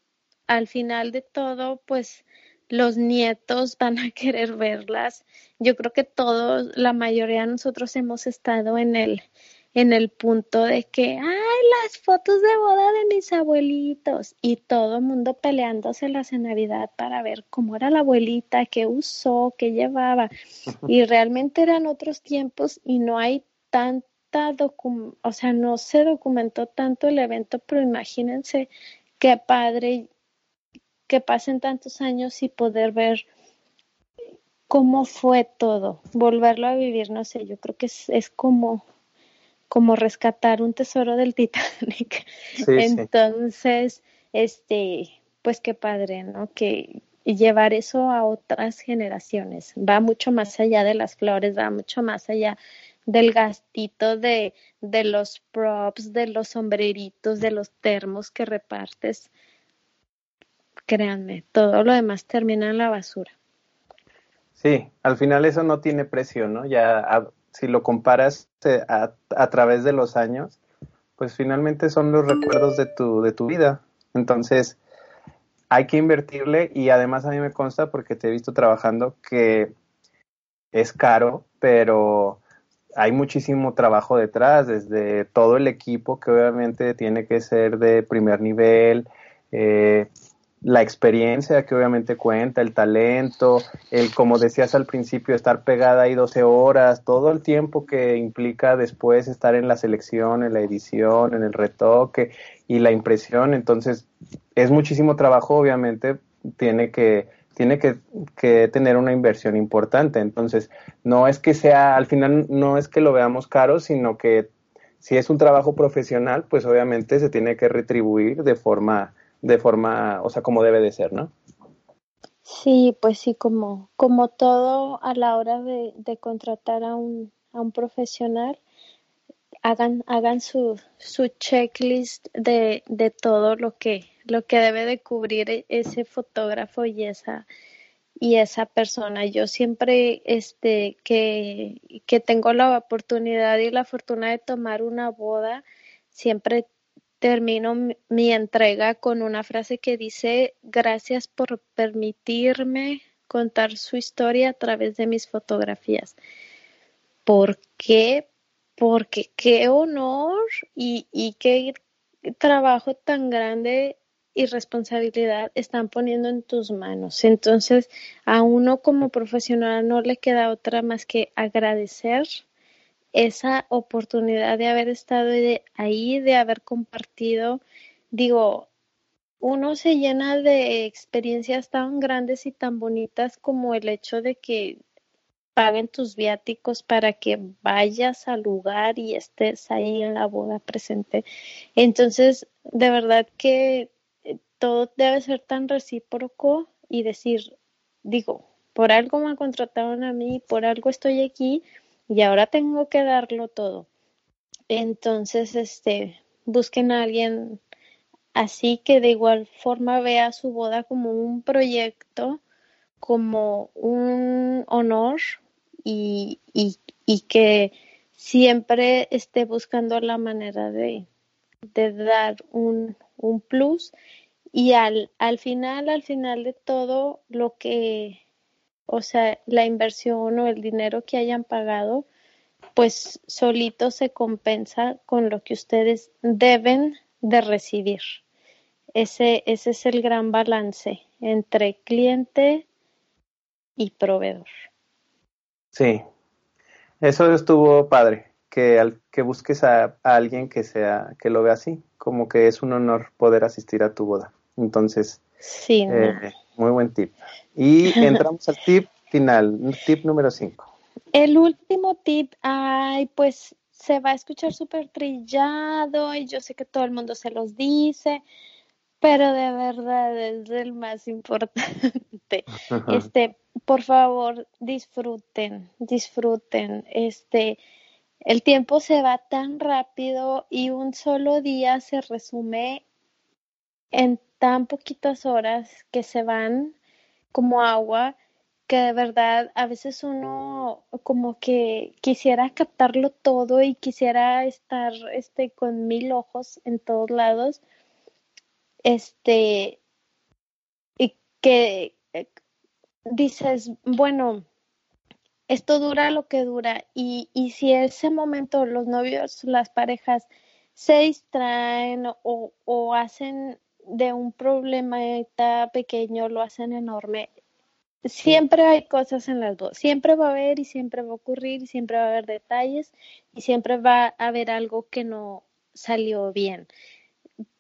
al final de todo, pues los nietos van a querer verlas. Yo creo que todos, la mayoría de nosotros hemos estado en el, en el punto de que, ay, las fotos de boda de mis abuelitos y todo el mundo peleándoselas en Navidad para ver cómo era la abuelita, qué usó, qué llevaba. Y realmente eran otros tiempos y no hay tanta docu o sea, no se documentó tanto el evento, pero imagínense qué padre que pasen tantos años y poder ver cómo fue todo, volverlo a vivir, no sé, yo creo que es, es como como rescatar un tesoro del Titanic. Entonces, este, pues qué padre, ¿no? Que llevar eso a otras generaciones va mucho más allá de las flores, va mucho más allá del gastito de, de los props, de los sombreritos, de los termos que repartes. Créanme, todo lo demás termina en la basura. Sí, al final eso no tiene precio, ¿no? Ya si lo comparas eh, a, través de los años, pues finalmente son los recuerdos de tu, de tu vida. Entonces, hay que invertirle y además a mí me consta porque te he visto trabajando que es caro, pero hay muchísimo trabajo detrás, desde todo el equipo que obviamente tiene que ser de primer nivel, eh, la experiencia que obviamente cuenta, el talento, el, como decías al principio, estar pegada ahí 12 horas, todo el tiempo que implica después estar en la selección, en la edición, en el retoque y la impresión. Entonces, es muchísimo trabajo, obviamente, tiene que, tiene que, que tener una inversión importante. Entonces, no es que sea, al final, no es que lo veamos caro, sino que si es un trabajo profesional, pues obviamente se tiene que retribuir de forma de forma, o sea, como debe de ser, ¿no? Sí, pues sí, como, como todo a la hora de, de contratar a un, a un profesional, hagan, hagan su, su checklist de, de todo lo que, lo que debe de cubrir e, ese fotógrafo y esa, y esa persona. Yo siempre este que, que tengo la oportunidad y la fortuna de tomar una boda, siempre termino mi entrega con una frase que dice, gracias por permitirme contar su historia a través de mis fotografías. ¿Por qué? Porque qué honor y, qué trabajo tan grande y responsabilidad están poniendo en tus manos. Entonces, a uno como profesional no le queda otra más que agradecer esa oportunidad de haber estado ahí, de haber compartido, digo, uno se llena de experiencias tan grandes y tan bonitas como el hecho de que paguen tus viáticos para que vayas al lugar y estés ahí en la boda presente. Entonces, de verdad que eh, todo debe ser tan recíproco y decir, digo, por algo me contrataron a mí, por algo estoy aquí, y ahora tengo que darlo todo. Entonces, este, busquen a alguien así que de igual forma vea su boda como un proyecto, como un honor y, y, que siempre esté buscando la manera de, de dar un, un plus y al, al final, al final de todo, lo que o sea, la inversión o el dinero que hayan pagado, pues solito se compensa con lo que ustedes deben de recibir. Ese, ese es el gran balance entre cliente y proveedor. Sí, eso estuvo padre, que, al, que busques a, alguien que sea, que lo vea así, como que es un honor poder asistir a tu boda. Entonces, sí, eh, muy buen tip. Y entramos al tip final, tip número 5. El último tip, ay, pues se va a escuchar súper trillado y yo sé que todo el mundo se los dice, pero de verdad es el más importante. Este, por favor, disfruten, disfruten. Este, el tiempo se va tan rápido y un solo día se resume en tan poquitas horas que se van como agua que de verdad a veces uno como que quisiera captarlo todo y quisiera estar este con mil ojos en todos lados este y que eh, dices bueno esto dura lo que dura y, y si ese momento los novios, las parejas se distraen o, o hacen de un problema pequeño, lo hacen enorme, siempre hay cosas en las dos, siempre va a haber y siempre va a ocurrir y siempre va a haber detalles y siempre va a haber algo que no salió bien.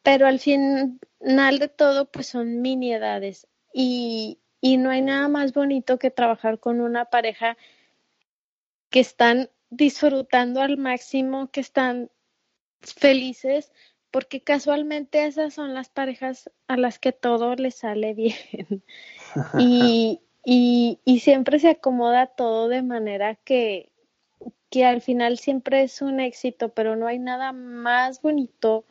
Pero al final de todo, pues son miniedades y, y no hay nada más bonito que trabajar con una pareja que están disfrutando al máximo, que están felices, porque casualmente esas son las parejas a las que todo les sale bien. y, y, y siempre se acomoda todo de manera que, que al final siempre es un éxito, pero no hay nada más bonito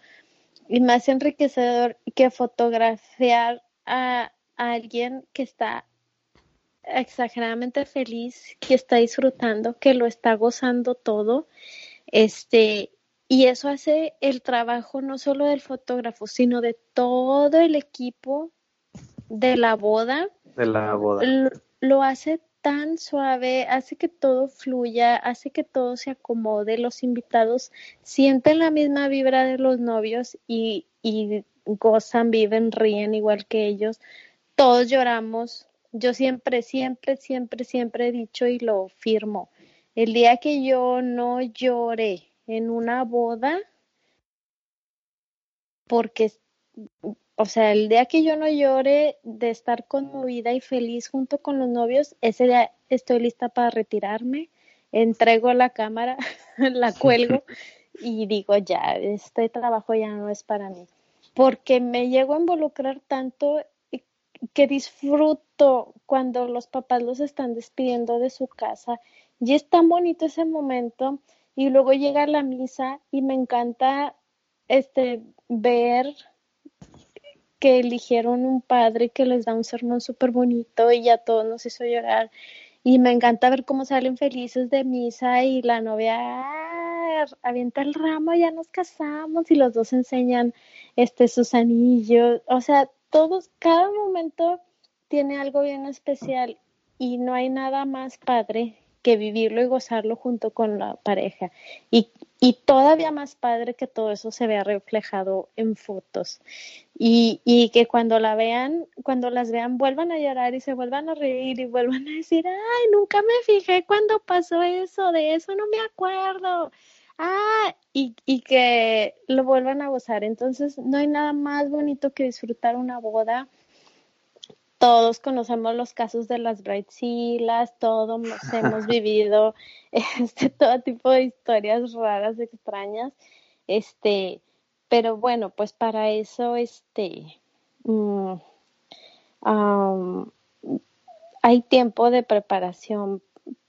y más enriquecedor que fotografiar a, alguien que está exageradamente feliz, que está disfrutando, que lo está gozando todo. Este, y eso hace el trabajo no solo del fotógrafo, sino de todo el equipo de la boda de la boda. Lo, hace tan suave, hace que todo fluya, hace que todo se acomode. Los invitados sienten la misma vibra de los novios y, y gozan, viven, ríen igual que ellos. Todos lloramos. Yo siempre, siempre, siempre, siempre he dicho y lo firmo. El día que yo no lloré en una boda, porque o sea, el día que yo no llore de estar conmovida y feliz junto con los novios, ese día estoy lista para retirarme, entrego la cámara, la cuelgo y digo, ya, este trabajo ya no es para mí. Porque me llego a involucrar tanto que disfruto cuando los papás los están despidiendo de su casa y es tan bonito ese momento y luego llega la misa y me encanta este ver que eligieron un padre que les da un sermón súper bonito y ya todos nos hizo llorar. Y me encanta ver cómo salen felices de misa y la novia ah, avienta el ramo, ya nos casamos y los dos enseñan este sus anillos. O sea, todos, cada momento tiene algo bien especial y no hay nada más padre vivirlo y gozarlo junto con la pareja. Y, y todavía más padre que todo eso se vea reflejado en fotos. Y, y que cuando la vean, cuando las vean, vuelvan a llorar y se vuelvan a reír y vuelvan a decir, ay, nunca me fijé cuando pasó eso, de eso no me acuerdo. Ah, y, y que lo vuelvan a gozar. Entonces, no hay nada más bonito que disfrutar una boda todos conocemos los casos de las bridezillas, todos hemos vivido este todo tipo de historias raras, extrañas, este, pero bueno, pues para eso, este, mm, hay tiempo de preparación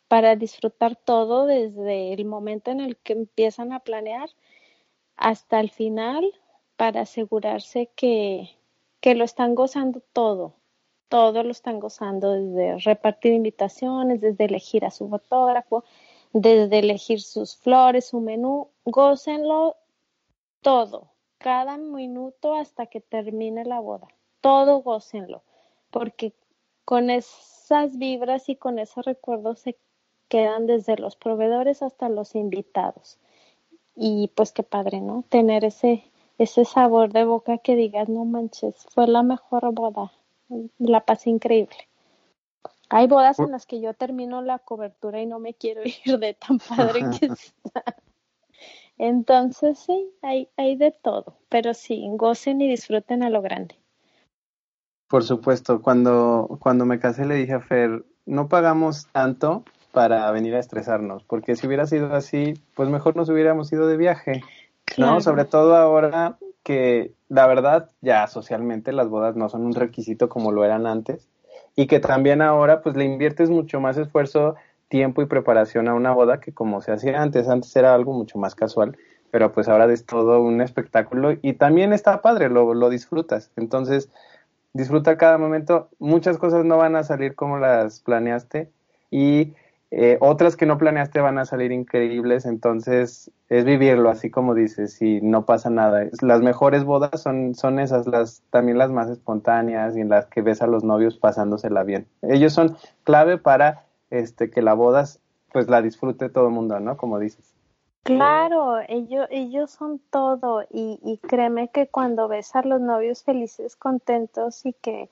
para disfrutar todo desde el momento en el que empiezan a planear hasta el final para asegurarse que, que lo están gozando todo todos lo están gozando, desde repartir invitaciones, desde elegir a su fotógrafo, desde elegir sus flores, su menú, gócenlo todo, cada minuto hasta que termine la boda, todo gócenlo, porque con esas vibras y con esos recuerdos se quedan desde los proveedores hasta los invitados. Y pues qué padre, ¿no? Tener ese, ese sabor de boca que digas, no manches, fue la mejor boda, la pasé increíble. Hay bodas en las que yo termino la cobertura y no me quiero ir de tan padre que está. Entonces sí, hay, hay de todo, pero sí, gocen y disfruten a lo grande. Por supuesto, cuando, cuando me casé le dije a Fer, no pagamos tanto para venir a estresarnos, porque si hubiera sido así, pues mejor nos hubiéramos ido de viaje, ¿no? Sobre todo ahora que la verdad ya socialmente las bodas no son un requisito como lo eran antes y que también ahora pues le inviertes mucho más esfuerzo, tiempo y preparación a una boda que como se hacía antes, antes era algo mucho más casual, pero pues ahora es todo un espectáculo y también está padre, lo, lo disfrutas, entonces disfruta cada momento, muchas cosas no van a salir como las planeaste y eh, otras que no planeaste van a salir increíbles, entonces es vivirlo así como dices y no pasa nada. Las mejores bodas son, son esas, las, también las más espontáneas y en las que ves a los novios pasándosela bien. Ellos son clave para este, que la bodas, pues la disfrute todo el mundo, ¿no? Como dices. Claro, ellos, ellos son todo y, y créeme que cuando ves a los novios felices, contentos y que,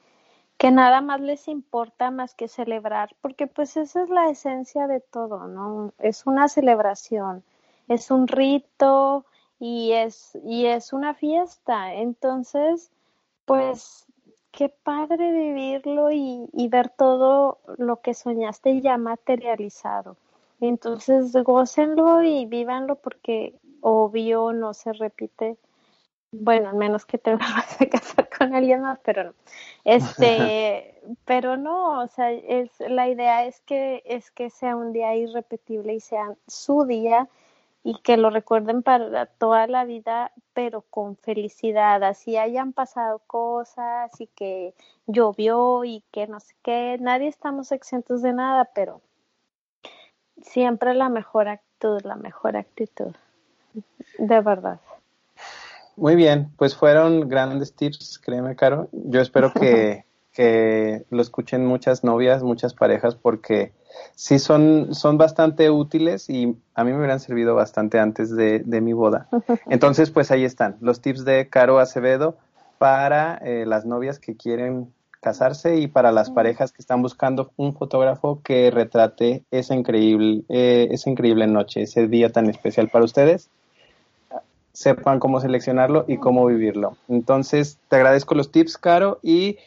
que nada más les importa más que celebrar, porque pues esa es la esencia de todo, ¿no? Es una celebración, es un rito y es, y es una fiesta. Entonces, pues qué padre vivirlo y, y ver todo lo que soñaste ya materializado. Entonces, gócenlo y vívanlo porque obvio no se repite. Bueno, al menos que te vas a casar con alguien más, pero no. Este, pero no, o sea, es la idea es que es que sea un día irrepetible y sea su día y que lo recuerden para toda la vida, pero con felicidad, así hayan pasado cosas y que llovió y que no sé qué, nadie estamos exentos de nada, pero siempre la mejor actitud, la mejor actitud, de verdad. Muy bien, pues fueron grandes tips, créeme, Caro. Yo espero que, que lo escuchen muchas novias, muchas parejas, porque sí son, son bastante útiles y a mí me hubieran servido bastante antes de, de mi boda. Entonces, pues ahí están, los tips de Caro Acevedo para eh, las novias que quieren casarse y para las parejas que están buscando un fotógrafo que retrate esa increíble, eh, esa increíble noche, ese día tan especial para ustedes, sepan cómo seleccionarlo y cómo vivirlo. Entonces, te agradezco los tips, Caro, y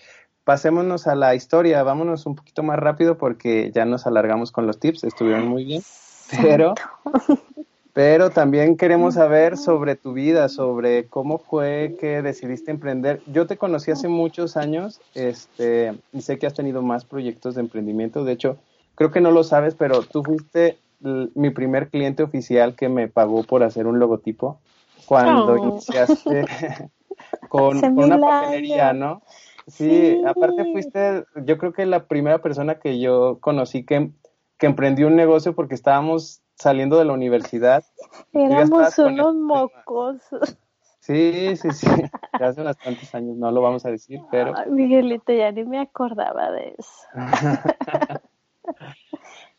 pasémonos a la historia. Vámonos un poquito más rápido porque ya nos alargamos con los tips, estuvieron muy bien, pero pero también queremos saber sobre tu vida, sobre cómo fue que decidiste emprender. Yo te conocí hace muchos años, este, y sé que has tenido más proyectos de emprendimiento. De hecho, creo que no lo sabes, pero tú fuiste mi primer cliente oficial que me pagó por hacer un logotipo cuando oh. iniciaste con, una papelería, ¿no? Sí, aparte fuiste, yo creo que la primera persona que yo conocí que, que emprendió un negocio porque estábamos saliendo de la universidad. Éramos unos mocosos. Sí, sí, sí. hace bastantes años, no lo vamos a decir, pero. Miguelito, ya ni me acordaba de eso.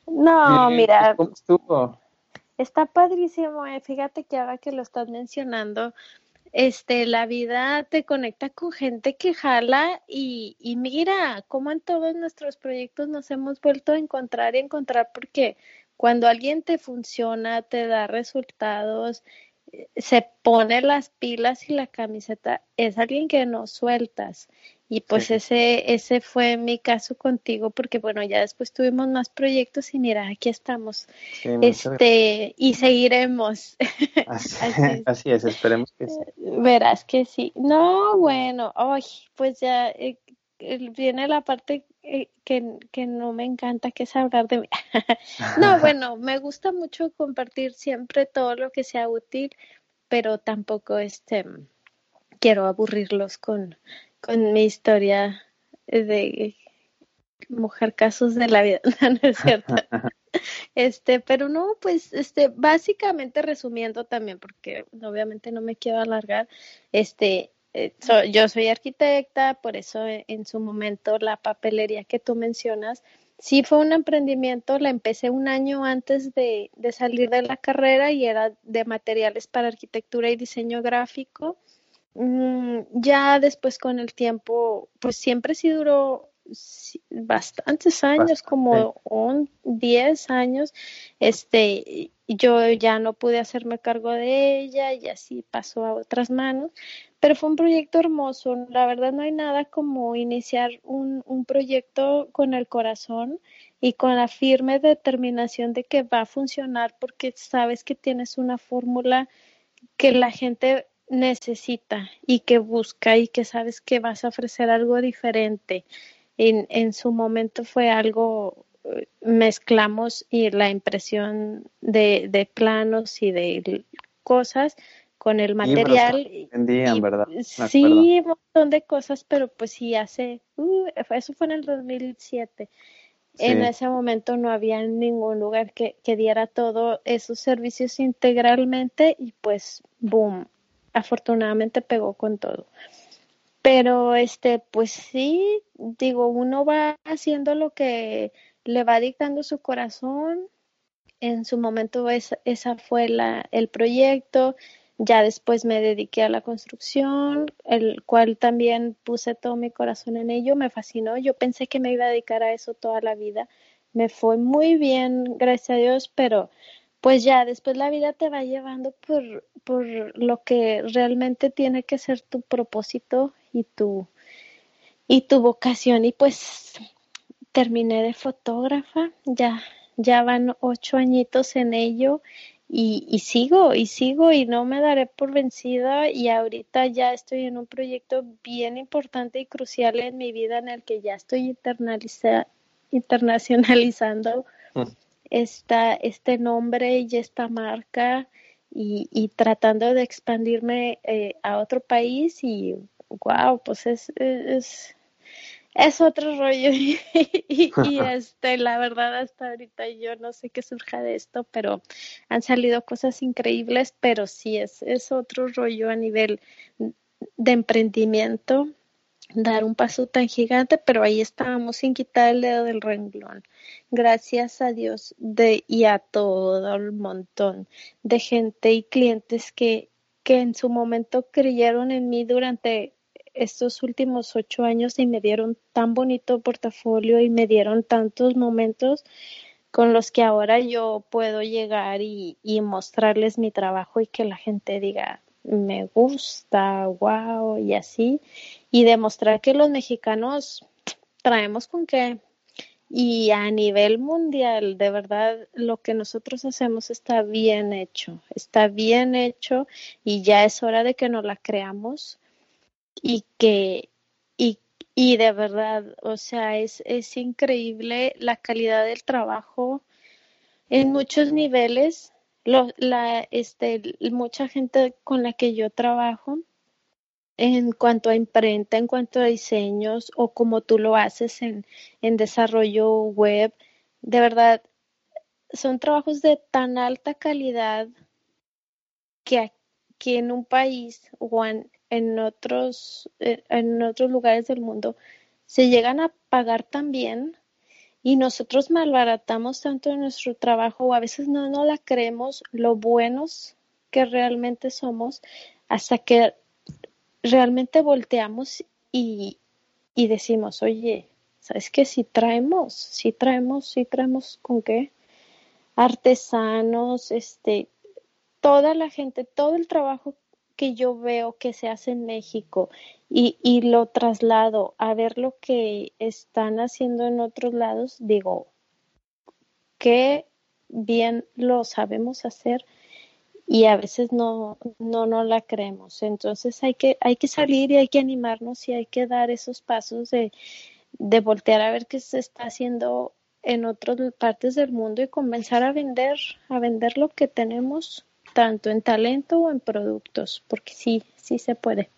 no, mira. ¿Cómo estuvo? Está padrísimo, eh. fíjate que ahora que lo estás mencionando, este, la vida te conecta con gente que jala y, y mira, como en todos nuestros proyectos nos hemos vuelto a encontrar y encontrar porque cuando alguien te funciona, te da resultados, eh, se pone las pilas y la camiseta, es alguien que no sueltas. Y pues ese, ese fue mi caso contigo, porque bueno, ya después tuvimos más proyectos y mira, aquí estamos. este, y seguiremos. Así, es. esperemos que sí. Verás que sí. No, bueno, hoy pues ya eh, viene la parte eh, que, que, no me encanta, que es hablar de mí. no, bueno, me gusta mucho compartir siempre todo lo que sea útil, pero tampoco este quiero aburrirlos con, con mi historia de mujer casos de la vida, no, es cierto. Este, pero no, pues, este, básicamente resumiendo también, porque obviamente no me quiero alargar, este, eh, yo soy arquitecta, por eso eh, en su momento la papelería que tú mencionas, sí fue un emprendimiento, la empecé un año antes de, de salir de la carrera y era de materiales para arquitectura y diseño gráfico. Mm, ya después con el tiempo, pues siempre sí duró bastantes años, como un 10 años, este, yo ya no pude hacerme cargo de ella y así pasó a otras manos, pero fue un proyecto hermoso. La verdad no hay nada como iniciar un, un proyecto con el corazón y con la firme determinación de que va a funcionar porque sabes que tienes una fórmula que la gente necesita y que busca y que sabes que vas a ofrecer algo diferente. En, en su momento fue algo, eh, mezclamos y la impresión de, de planos y de cosas con el material. Vendían, ¿verdad? sí, un montón de cosas, pero pues sí hace, uh, eso fue en el 2007. En ese momento no había ningún lugar que, que diera todos esos servicios integralmente y pues, boom, afortunadamente pegó con todo. Pero este, pues sí, digo, uno va haciendo lo que le va dictando su corazón. En su momento esa, esa fue el proyecto. Ya después me dediqué a la construcción, el cual también puse todo mi corazón en ello. Me fascinó. Yo pensé que me iba a dedicar a eso toda la vida. Me fue muy bien, gracias a Dios, pero pues ya después la vida te va llevando por, por lo que realmente tiene que ser tu propósito y tu, y tu vocación. Y pues terminé de fotógrafa, ya, ya van ocho añitos en ello y, sigo y sigo y no me daré por vencida y ahorita ya estoy en un proyecto bien importante y crucial en mi vida en el que ya estoy internacionalizando mm esta, este nombre y esta marca y, y tratando de expandirme eh, a otro país y wow, pues es, es, es otro rollo. Y, y, este la verdad hasta ahorita yo no sé qué surja de esto pero han salido cosas increíbles pero sí es es otro rollo a nivel de emprendimiento dar un paso tan gigante, pero ahí estábamos sin quitar el dedo del renglón. Gracias a Dios de, y a todo el montón de gente y clientes que, que en su momento creyeron en mí durante estos últimos ocho años y me dieron tan bonito portafolio y me dieron tantos momentos con los que ahora yo puedo llegar y, y mostrarles mi trabajo y que la gente diga, me gusta, wow, y así, y demostrar que los mexicanos traemos con qué. Y a nivel mundial, de verdad, lo que nosotros hacemos está bien hecho, está bien hecho y ya es hora de que nos la creamos y que, y, y de verdad, o sea, es, es increíble la calidad del trabajo en muchos niveles la, este, mucha gente con la que yo trabajo en cuanto a imprenta, en cuanto a diseños o como tú lo haces en, en desarrollo web, de verdad, son trabajos de tan alta calidad que aquí en un país o en, en otros, eh, en otros lugares del mundo se llegan a pagar tan bien y nosotros malbaratamos tanto nuestro trabajo o a veces no nos la creemos lo buenos que realmente somos hasta que realmente volteamos y, y decimos, oye, ¿sabes qué? Si traemos, si traemos, si traemos con qué? Artesanos, este, toda la gente, todo el trabajo que yo veo que se hace en México y, y lo traslado a ver lo que están haciendo en otros lados, digo, qué bien lo sabemos hacer y a veces no, no, no la creemos. Entonces hay que, hay que salir y hay que animarnos y hay que dar esos pasos de, de voltear a ver qué se está haciendo en otras partes del mundo y comenzar a vender, a vender lo que tenemos tanto en talento o en productos, porque sí, sí se puede.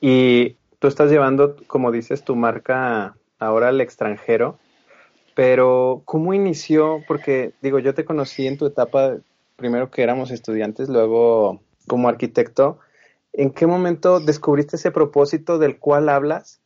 Y tú estás llevando, como dices, tu marca ahora al extranjero, pero ¿cómo inició? Porque digo, yo te conocí en tu etapa, primero que éramos estudiantes, luego como arquitecto. ¿En qué momento descubriste ese propósito del cual hablas?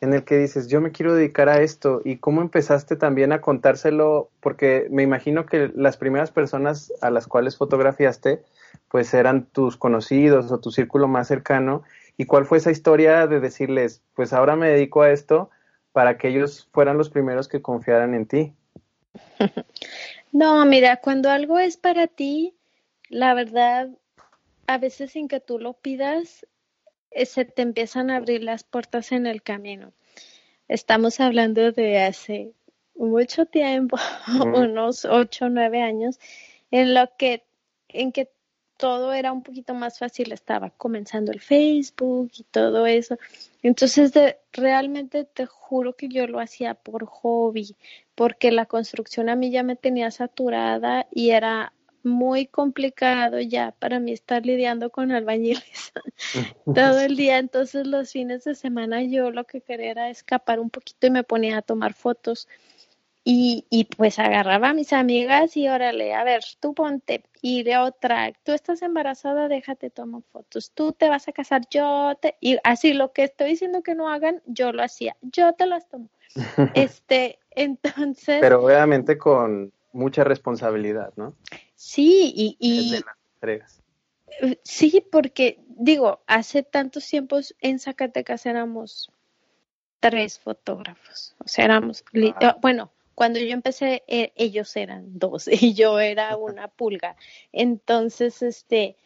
en el que dices, yo me quiero dedicar a esto y cómo empezaste también a contárselo, porque me imagino que las primeras personas a las cuales fotografiaste, pues eran tus conocidos o tu círculo más cercano, y cuál fue esa historia de decirles, pues ahora me dedico a esto para que ellos fueran los primeros que confiaran en ti. No, mira, cuando algo es para ti, la verdad, a veces sin que tú lo pidas, eh, se te empiezan a abrir las puertas en el camino. Estamos hablando de hace mucho tiempo, unos ocho, nueve años, en lo que, en que todo era un poquito más fácil, estaba comenzando el Facebook y todo eso. Entonces, de, realmente te juro que yo lo hacía por hobby, porque la construcción a mí ya me tenía saturada y era muy complicado ya para mí estar lidiando con albañiles todo el día. Entonces los fines de semana yo lo que quería era escapar un poquito y me ponía a tomar fotos. Y, y, pues agarraba a mis amigas y órale, a ver, tú ponte y de otra, tú estás embarazada, déjate tomar fotos, tú te vas a casar, yo te, y así lo que estoy diciendo que no hagan, yo lo hacía, yo te las tomo. este, entonces. Pero obviamente con mucha responsabilidad, ¿no? Sí, y. y Sí, porque digo, hace tantos tiempos en Zacatecas éramos tres fotógrafos, o sea, éramos, ah. bueno, cuando yo empecé, e, ellos eran dos y yo era una pulga. Entonces, este,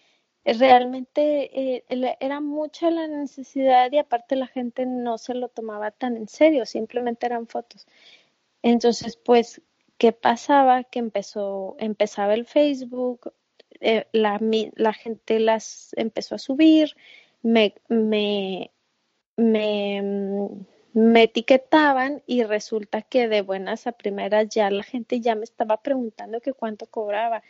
realmente eh, era mucha la necesidad y aparte la gente no se lo tomaba tan en serio, simplemente eran fotos. Entonces, pues, ¿qué pasaba? Que empezó, empezaba el Facebook, eh, la, la gente las empezó a subir, me, me, me me etiquetaban y resulta que de buenas a primeras ya la gente ya me estaba preguntando que cuánto cobraba,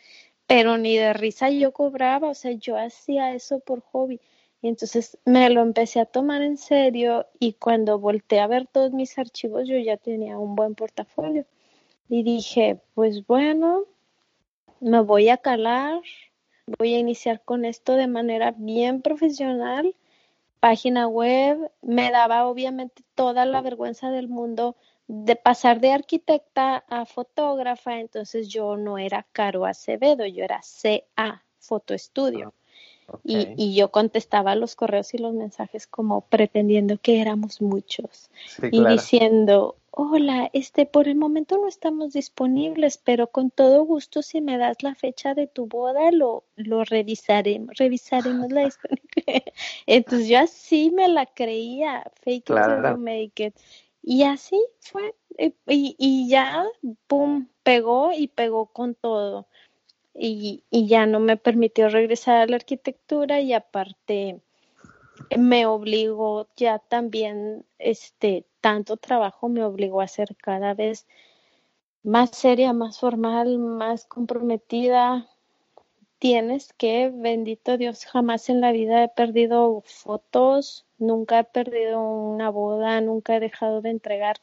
pero ni de risa yo cobraba, o sea, yo hacía eso por hobby. Y entonces me lo empecé a tomar en serio y cuando volteé a ver todos mis archivos yo ya tenía un buen portafolio. Y dije, pues bueno, me voy a calar, voy a iniciar con esto de manera bien profesional página web, me daba obviamente toda la vergüenza del mundo de pasar de arquitecta a fotógrafa, entonces yo no era Caro Acevedo, yo era CA Foto Estudio. Ah, y, yo contestaba los correos y los mensajes como pretendiendo que éramos muchos. Y diciendo, hola, este, por el momento no estamos disponibles, pero con todo gusto si me das la fecha de tu boda, lo, lo revisaremos, revisaremos la disponibilidad. Entonces yo así me la creía, fake it make it. Y así fue, eh, y, y ya, pum, pegó y pegó con todo. Y, y ya no me permitió regresar a la arquitectura y aparte me obligó ya también, este, tanto trabajo me obligó a ser cada vez más seria, más formal, más comprometida. Tienes que, bendito Dios, jamás en la vida he perdido fotos, nunca he perdido una boda, nunca he dejado de entregar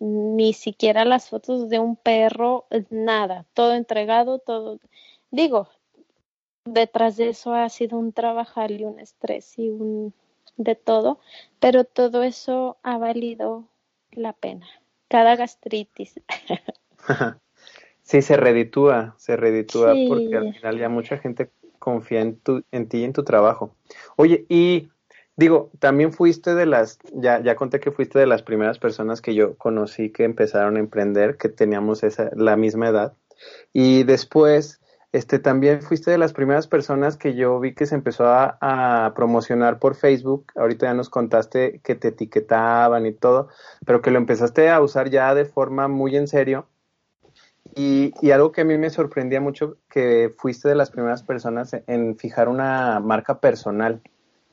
ni siquiera las fotos de un perro, nada, todo entregado, todo. Digo, detrás de eso ha sido un trabajar y un estrés y un de todo, pero todo eso ha valido la pena. Cada gastritis. sí, se reditúa, se reditúa porque al final ya mucha gente confía en, tu, en ti y en tu trabajo. Oye, y digo, también fuiste de las, ya, ya conté que fuiste de las primeras personas que yo conocí que empezaron a emprender, que teníamos esa, la misma edad. Y después este, también fuiste de las primeras personas que yo vi que se empezó a, promocionar por Facebook. Ahorita ya nos contaste que te etiquetaban y todo, pero que lo empezaste a usar ya de forma muy en serio. Y, y algo que a mí me sorprendía mucho, que fuiste de las primeras personas en fijar una marca personal.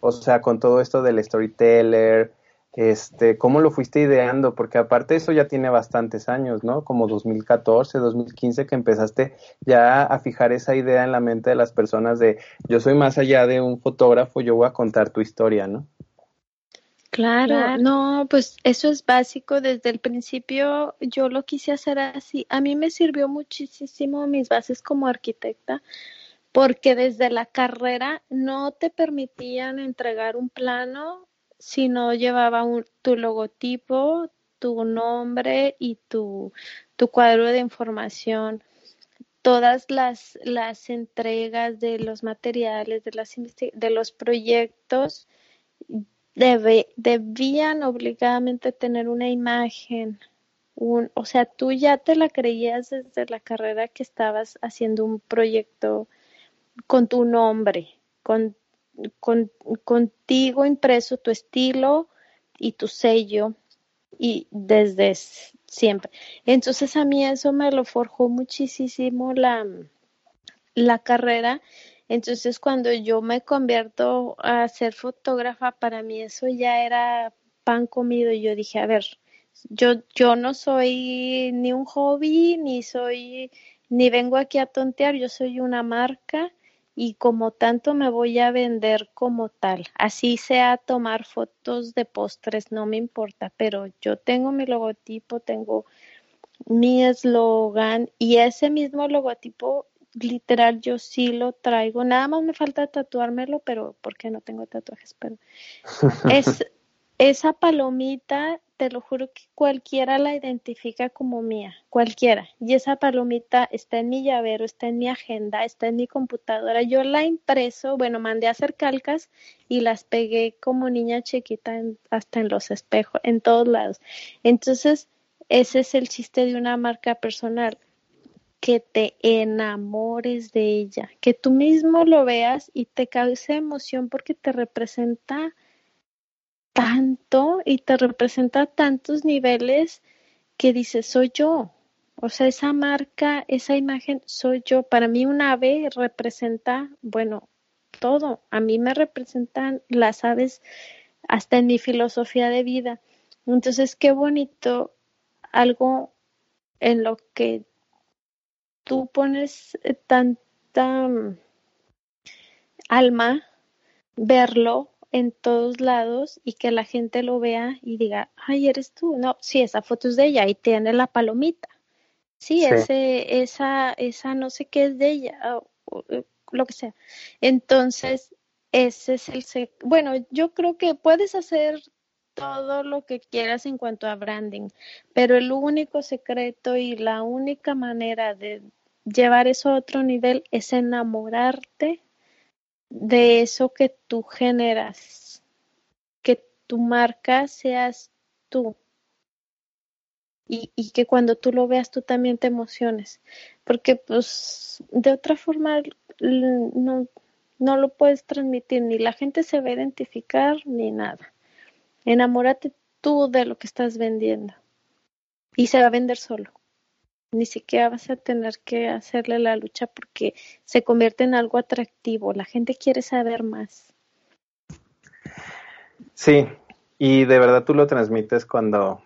O sea, con todo esto del storyteller, este, ¿cómo lo fuiste ideando? Porque aparte eso ya tiene bastantes años, ¿no? Como 2014, 2015 que empezaste ya a fijar esa idea en la mente de las personas de yo soy más allá de un fotógrafo, yo voy a contar tu historia, ¿no? Claro, no, pues eso es básico. Desde el principio yo lo quise hacer así. A mí me sirvió muchísimo mis bases como arquitecta porque desde la carrera no te permitían entregar un plano si no llevaba tu logotipo, tu nombre y tu, tu cuadro de información. Todas las, las entregas de los materiales, de, las de los proyectos, debían obligadamente tener una imagen. Un, o sea, tú ya te la creías desde la carrera que estabas haciendo un proyecto con tu nombre, con con, contigo impreso tu estilo y tu sello y desde siempre. Entonces a mí eso me lo forjó muchísimo la, la carrera. Entonces cuando yo me convierto a ser fotógrafa, para mí eso ya era pan comido y yo dije, a ver, yo, yo no soy ni un hobby, ni soy, ni vengo aquí a tontear, yo soy una marca y como tanto me voy a vender como tal. Así sea tomar fotos de postres, no me importa, pero yo tengo mi logotipo, tengo mi eslogan y ese mismo logotipo literal yo sí lo traigo. Nada más me falta tatuármelo, pero porque no tengo tatuajes, pero es esa palomita, te lo juro que cualquiera la identifica como mía, cualquiera. Y esa palomita está en mi llavero, está en mi agenda, está en mi computadora. Yo la impreso, bueno, mandé a hacer calcas y las pegué como niña chiquita hasta en los espejos, en todos lados. Entonces, ese es el chiste de una marca personal que te enamores de ella, que tú mismo lo veas y te cause emoción porque te representa tanto y te representa tantos niveles que dices, soy yo. O sea, esa marca, esa imagen, soy yo. Para mí un ave representa, bueno, todo. A mí me representan las aves hasta en mi filosofía de vida. Entonces, qué bonito algo en lo que tú pones eh, tanta mm, alma, verlo en todos lados y que la gente lo vea y diga, ay, eres tú. No, sí, esa foto es de ella y tiene la palomita. Sí, Ese, esa, esa no sé qué es de ella, eh, lo que sea. Entonces, ese es el... Bueno, yo creo que puedes hacer todo lo que quieras en cuanto a branding, pero el único secreto y la única manera de llevar eso a otro nivel es enamorarte de eso que tú generas, que tu marca seas tú. Y, que cuando tú lo veas tú también te emociones, porque pues de otra forma no, no lo puedes transmitir, ni la gente se va a identificar ni nada. Enamórate tú de lo que estás vendiendo y se va a vender solo ni siquiera vas a tener que hacerle la lucha porque se convierte en algo atractivo. La gente quiere saber más. Sí, y de verdad tú lo transmites cuando,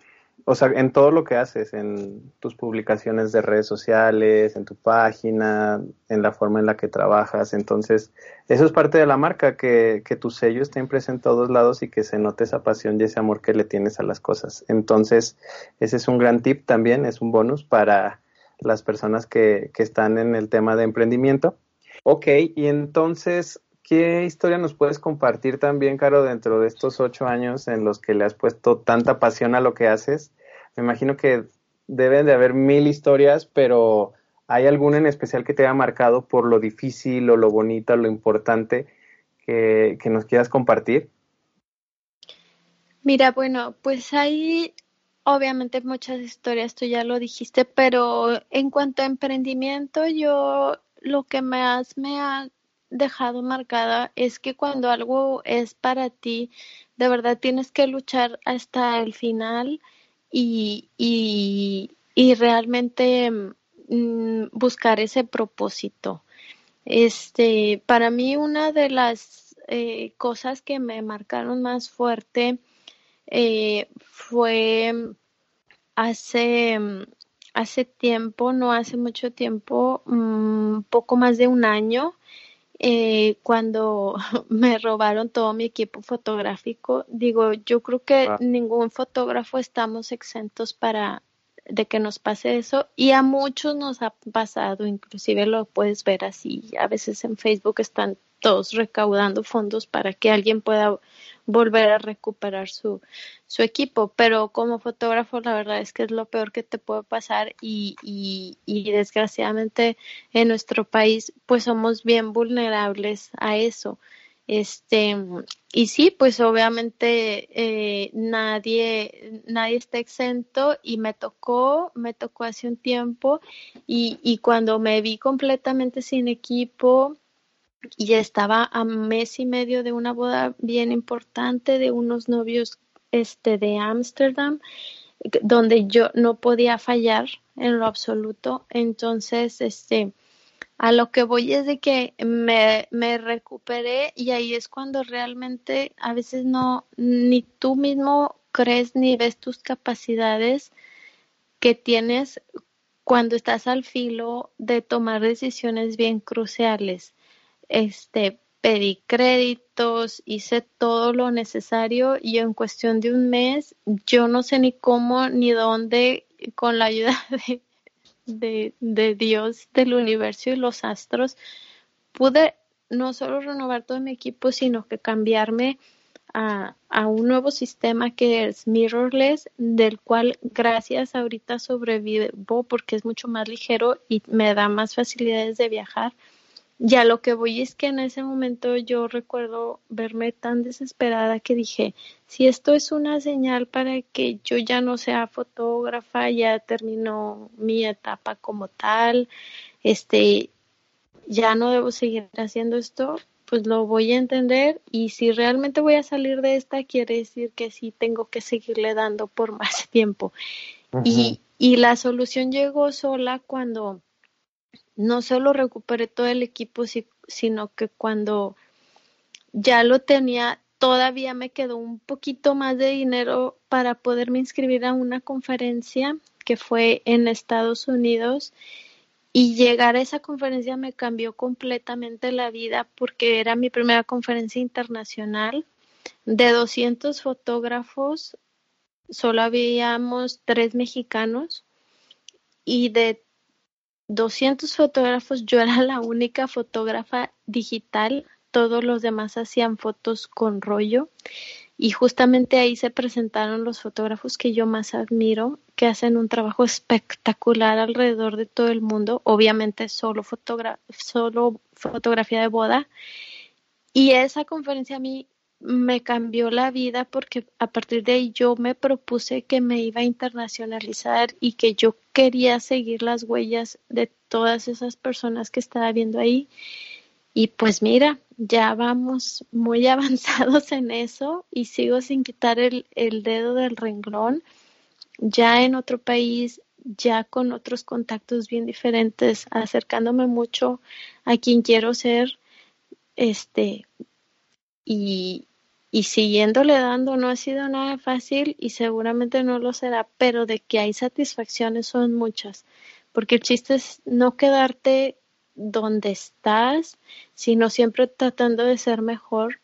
o sea, en todo lo que haces, en tus publicaciones de redes sociales, en tu página, en la forma en la que trabajas. Entonces, eso es parte de la marca, que, que tu sello esté impreso en todos lados y que se note esa pasión y ese amor que le tienes a las cosas. Entonces, ese es un gran tip también, es un bonus para las personas que, que están en el tema de emprendimiento. Ok, y entonces, ¿qué historia nos puedes compartir también, Caro, dentro de estos ocho años en los que le has puesto tanta pasión a lo que haces? Me imagino que deben de haber mil historias, pero ¿hay alguna en especial que te haya marcado por lo difícil o lo bonito, lo importante que, nos quieras compartir? Mira, bueno, pues hay obviamente muchas historias, tú ya lo dijiste, pero en cuanto a emprendimiento, yo lo que más me ha dejado marcada es que cuando algo es para ti, de verdad tienes que luchar hasta el final y, y, realmente mm, buscar ese propósito. Este, para mí una de las eh, cosas que me marcaron más fuerte eh, fue hace, hace tiempo, no hace mucho tiempo, mm, poco más de un año, eh, cuando me robaron todo mi equipo fotográfico. Digo, yo creo que ningún fotógrafo estamos exentos para de que nos pase eso y a muchos nos ha pasado, inclusive lo puedes ver así, a veces en Facebook están todos recaudando fondos para que alguien pueda volver a recuperar su, su equipo. Pero como fotógrafo, la verdad es que es lo peor que te puede pasar y, y, y desgraciadamente en nuestro país pues somos bien vulnerables a eso. Este, y sí, pues obviamente eh, nadie, nadie está exento y me tocó, me tocó hace un tiempo y, y cuando me vi completamente sin equipo, y estaba a mes y medio de una boda bien importante de unos novios este de Ámsterdam donde yo no podía fallar en lo absoluto. Entonces este a lo que voy es de que me, me recuperé y ahí es cuando realmente a veces no ni tú mismo crees ni ves tus capacidades que tienes cuando estás al filo de tomar decisiones bien cruciales este, pedí créditos, hice todo lo necesario y en cuestión de un mes yo no sé ni cómo ni dónde con la ayuda de, de, Dios, del universo y los astros, pude no solo renovar todo mi equipo, sino que cambiarme a, a, un nuevo sistema que es mirrorless, del cual gracias ahorita sobrevivo porque es mucho más ligero y me da más facilidades de viajar. Ya lo que voy es que en ese momento yo recuerdo verme tan desesperada que dije, si esto es una señal para que yo ya no sea fotógrafa, ya terminó mi etapa como tal, este, ya no debo seguir haciendo esto, pues lo voy a entender y si realmente voy a salir de esta, quiere decir que sí tengo que seguirle dando por más tiempo. y, y la solución llegó sola cuando no solo recuperé todo el equipo, sino que cuando ya lo tenía, todavía me quedó un poquito más de dinero para poderme inscribir a una conferencia que fue en Estados Unidos. Y llegar a esa conferencia me cambió completamente la vida porque era mi primera conferencia internacional. De 200 fotógrafos, solo habíamos tres mexicanos y de 200 fotógrafos, yo era la única fotógrafa digital, todos los demás hacían fotos con rollo y justamente ahí se presentaron los fotógrafos que yo más admiro, que hacen un trabajo espectacular alrededor de todo el mundo, obviamente solo, solo fotografía de boda. Y esa conferencia a mí me cambió la vida porque a partir de ahí yo me propuse que me iba a internacionalizar y que yo quería seguir las huellas de todas esas personas que estaba viendo ahí. Y pues mira, ya vamos muy avanzados en eso y sigo sin quitar el, el dedo del renglón, ya en otro país, ya con otros contactos bien diferentes, acercándome mucho a quien quiero ser, este, y, y siguiéndole dando no ha sido nada fácil y seguramente no lo será, pero de que hay satisfacciones son muchas, porque el chiste es no quedarte donde estás, sino siempre tratando de ser mejor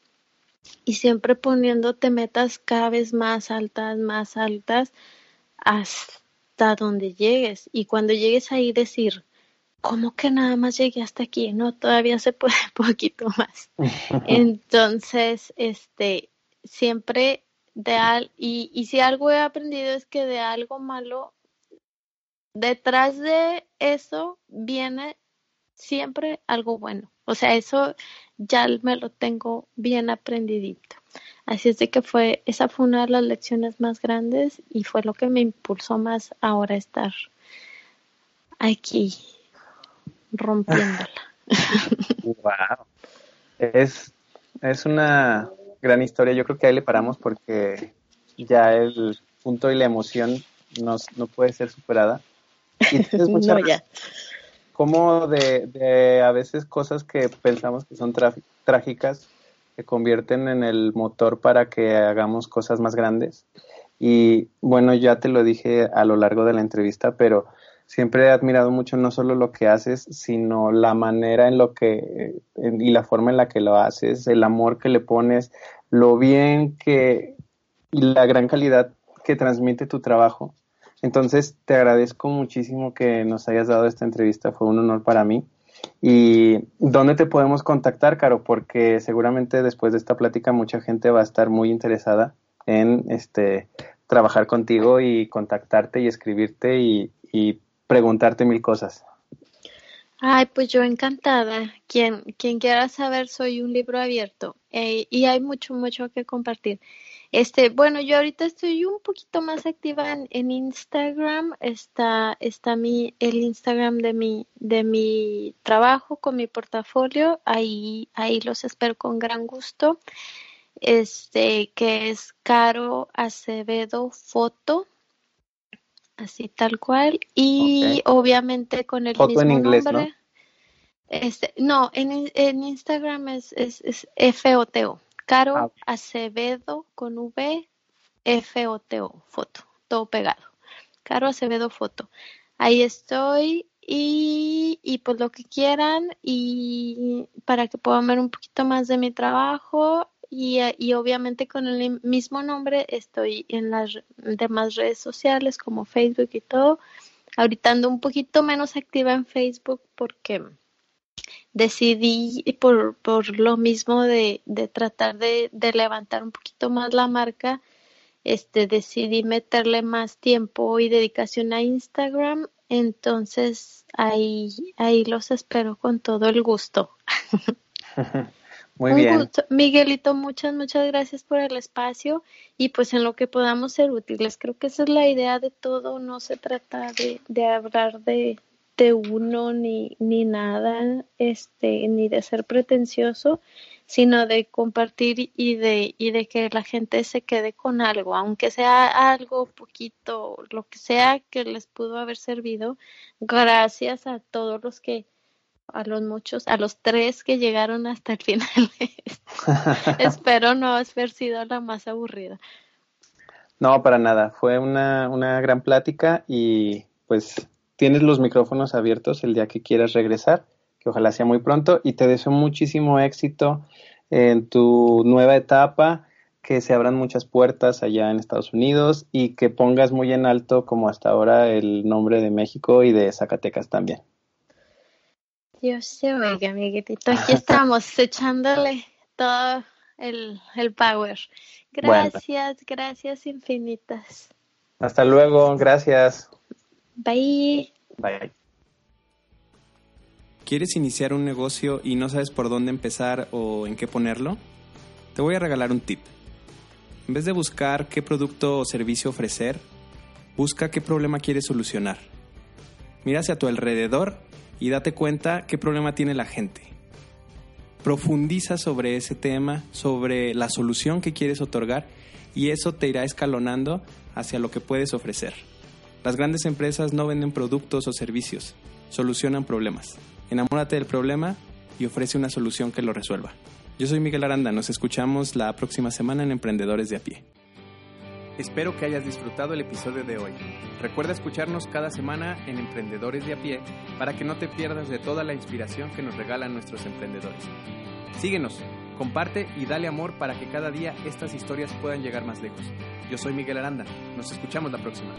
y siempre poniéndote metas cada vez más altas, más altas, hasta donde llegues. Y cuando llegues ahí decir, ¿cómo que nada más llegué hasta aquí? No, todavía se puede poquito más. Entonces, este, siempre de al, y, y si algo he aprendido es que de algo malo, detrás de eso viene siempre algo bueno. O sea, eso ya me lo tengo bien aprendidito. Así es de que fue, esa fue una de las lecciones más grandes y fue lo que me impulsó más ahora estar aquí rompiéndola. Wow. Es, es una gran historia. Yo creo que ahí le paramos porque ya el punto y la emoción no, no puede ser superada. Y mucha no, ya. Como de, de, a veces cosas que pensamos que son trágicas se convierten en el motor para que hagamos cosas más grandes. Y bueno, ya te lo dije a lo largo de la entrevista, pero siempre he admirado mucho no solo lo que haces, sino la manera en lo que y la forma en la que lo haces, el amor que le pones, lo bien que y la gran calidad que transmite tu trabajo. Entonces, te agradezco muchísimo que nos hayas dado esta entrevista, fue un honor para mí. ¿Y dónde te podemos contactar, Caro? Porque seguramente después de esta plática mucha gente va a estar muy interesada en este trabajar contigo y contactarte y escribirte y preguntarte mil cosas. Ay, pues yo encantada. Quien, quien quiera saber, soy un libro abierto eh, y hay mucho, mucho que compartir. Este, bueno, yo ahorita estoy un poquito más activa en, Instagram. Está, está mi, el Instagram de mi, de mi trabajo con mi portafolio. Ahí, ahí los espero con gran gusto. Este, que es Caro Acevedo Foto así tal cual. Y obviamente con el mismo en inglés, nombre. ¿no? Este, no, en, en Instagram es, es, es FOTO. Caro ah, Acevedo con V, FOTO, foto, todo pegado. Caro Acevedo Foto. Ahí estoy y, y pues lo que quieran y para que puedan ver un poquito más de mi trabajo, y, y obviamente con el mismo nombre estoy en las demás redes sociales como Facebook y todo. Ahorita ando un poquito menos activa en Facebook porque decidí por, por lo mismo de, de tratar de, de, levantar un poquito más la marca, este decidí meterle más tiempo y dedicación a Instagram, entonces ahí, ahí los espero con todo el gusto. Muy bien. Miguelito, muchas, muchas gracias por el espacio y pues en lo que podamos ser útiles. Creo que esa es la idea de todo. No se trata de, de hablar de, de uno ni, ni nada, este, ni de ser pretencioso, sino de compartir y de, y de que la gente se quede con algo, aunque sea algo poquito, lo que sea que les pudo haber servido. Gracias a todos los que a los muchos, a los tres que llegaron hasta el final. Espero no haber sido la más aburrida. No, para nada. Fue una, una gran plática y pues tienes los micrófonos abiertos el día que quieras regresar, que ojalá sea muy pronto y te deseo muchísimo éxito en tu nueva etapa, que se abran muchas puertas allá en Estados Unidos y que pongas muy en alto como hasta ahora el nombre de México y de Zacatecas también. Dios te oiga, amiguitito. Aquí estamos echándole todo el, el power. Gracias, gracias infinitas. Hasta luego, gracias. Bye. Bye. ¿Quieres iniciar un negocio y no sabes por dónde empezar o en qué ponerlo? Te voy a regalar un tip. En vez de buscar qué producto o servicio ofrecer, busca qué problema quieres solucionar. Mira hacia tu alrededor y date cuenta qué problema tiene la gente. Profundiza sobre ese tema, sobre la solución que quieres otorgar y eso te irá escalonando hacia lo que puedes ofrecer. Las grandes empresas no venden productos o servicios, solucionan problemas. Enamórate del problema y ofrece una solución que lo resuelva. Yo soy Miguel Aranda, nos escuchamos la próxima semana en Emprendedores de a pie. Espero que hayas disfrutado el episodio de hoy. Recuerda escucharnos cada semana en Emprendedores de a pie para que no te pierdas de toda la inspiración que nos regalan nuestros emprendedores. Síguenos, comparte y dale amor para que cada día estas historias puedan llegar más lejos. Yo soy Miguel Aranda, nos escuchamos la próxima.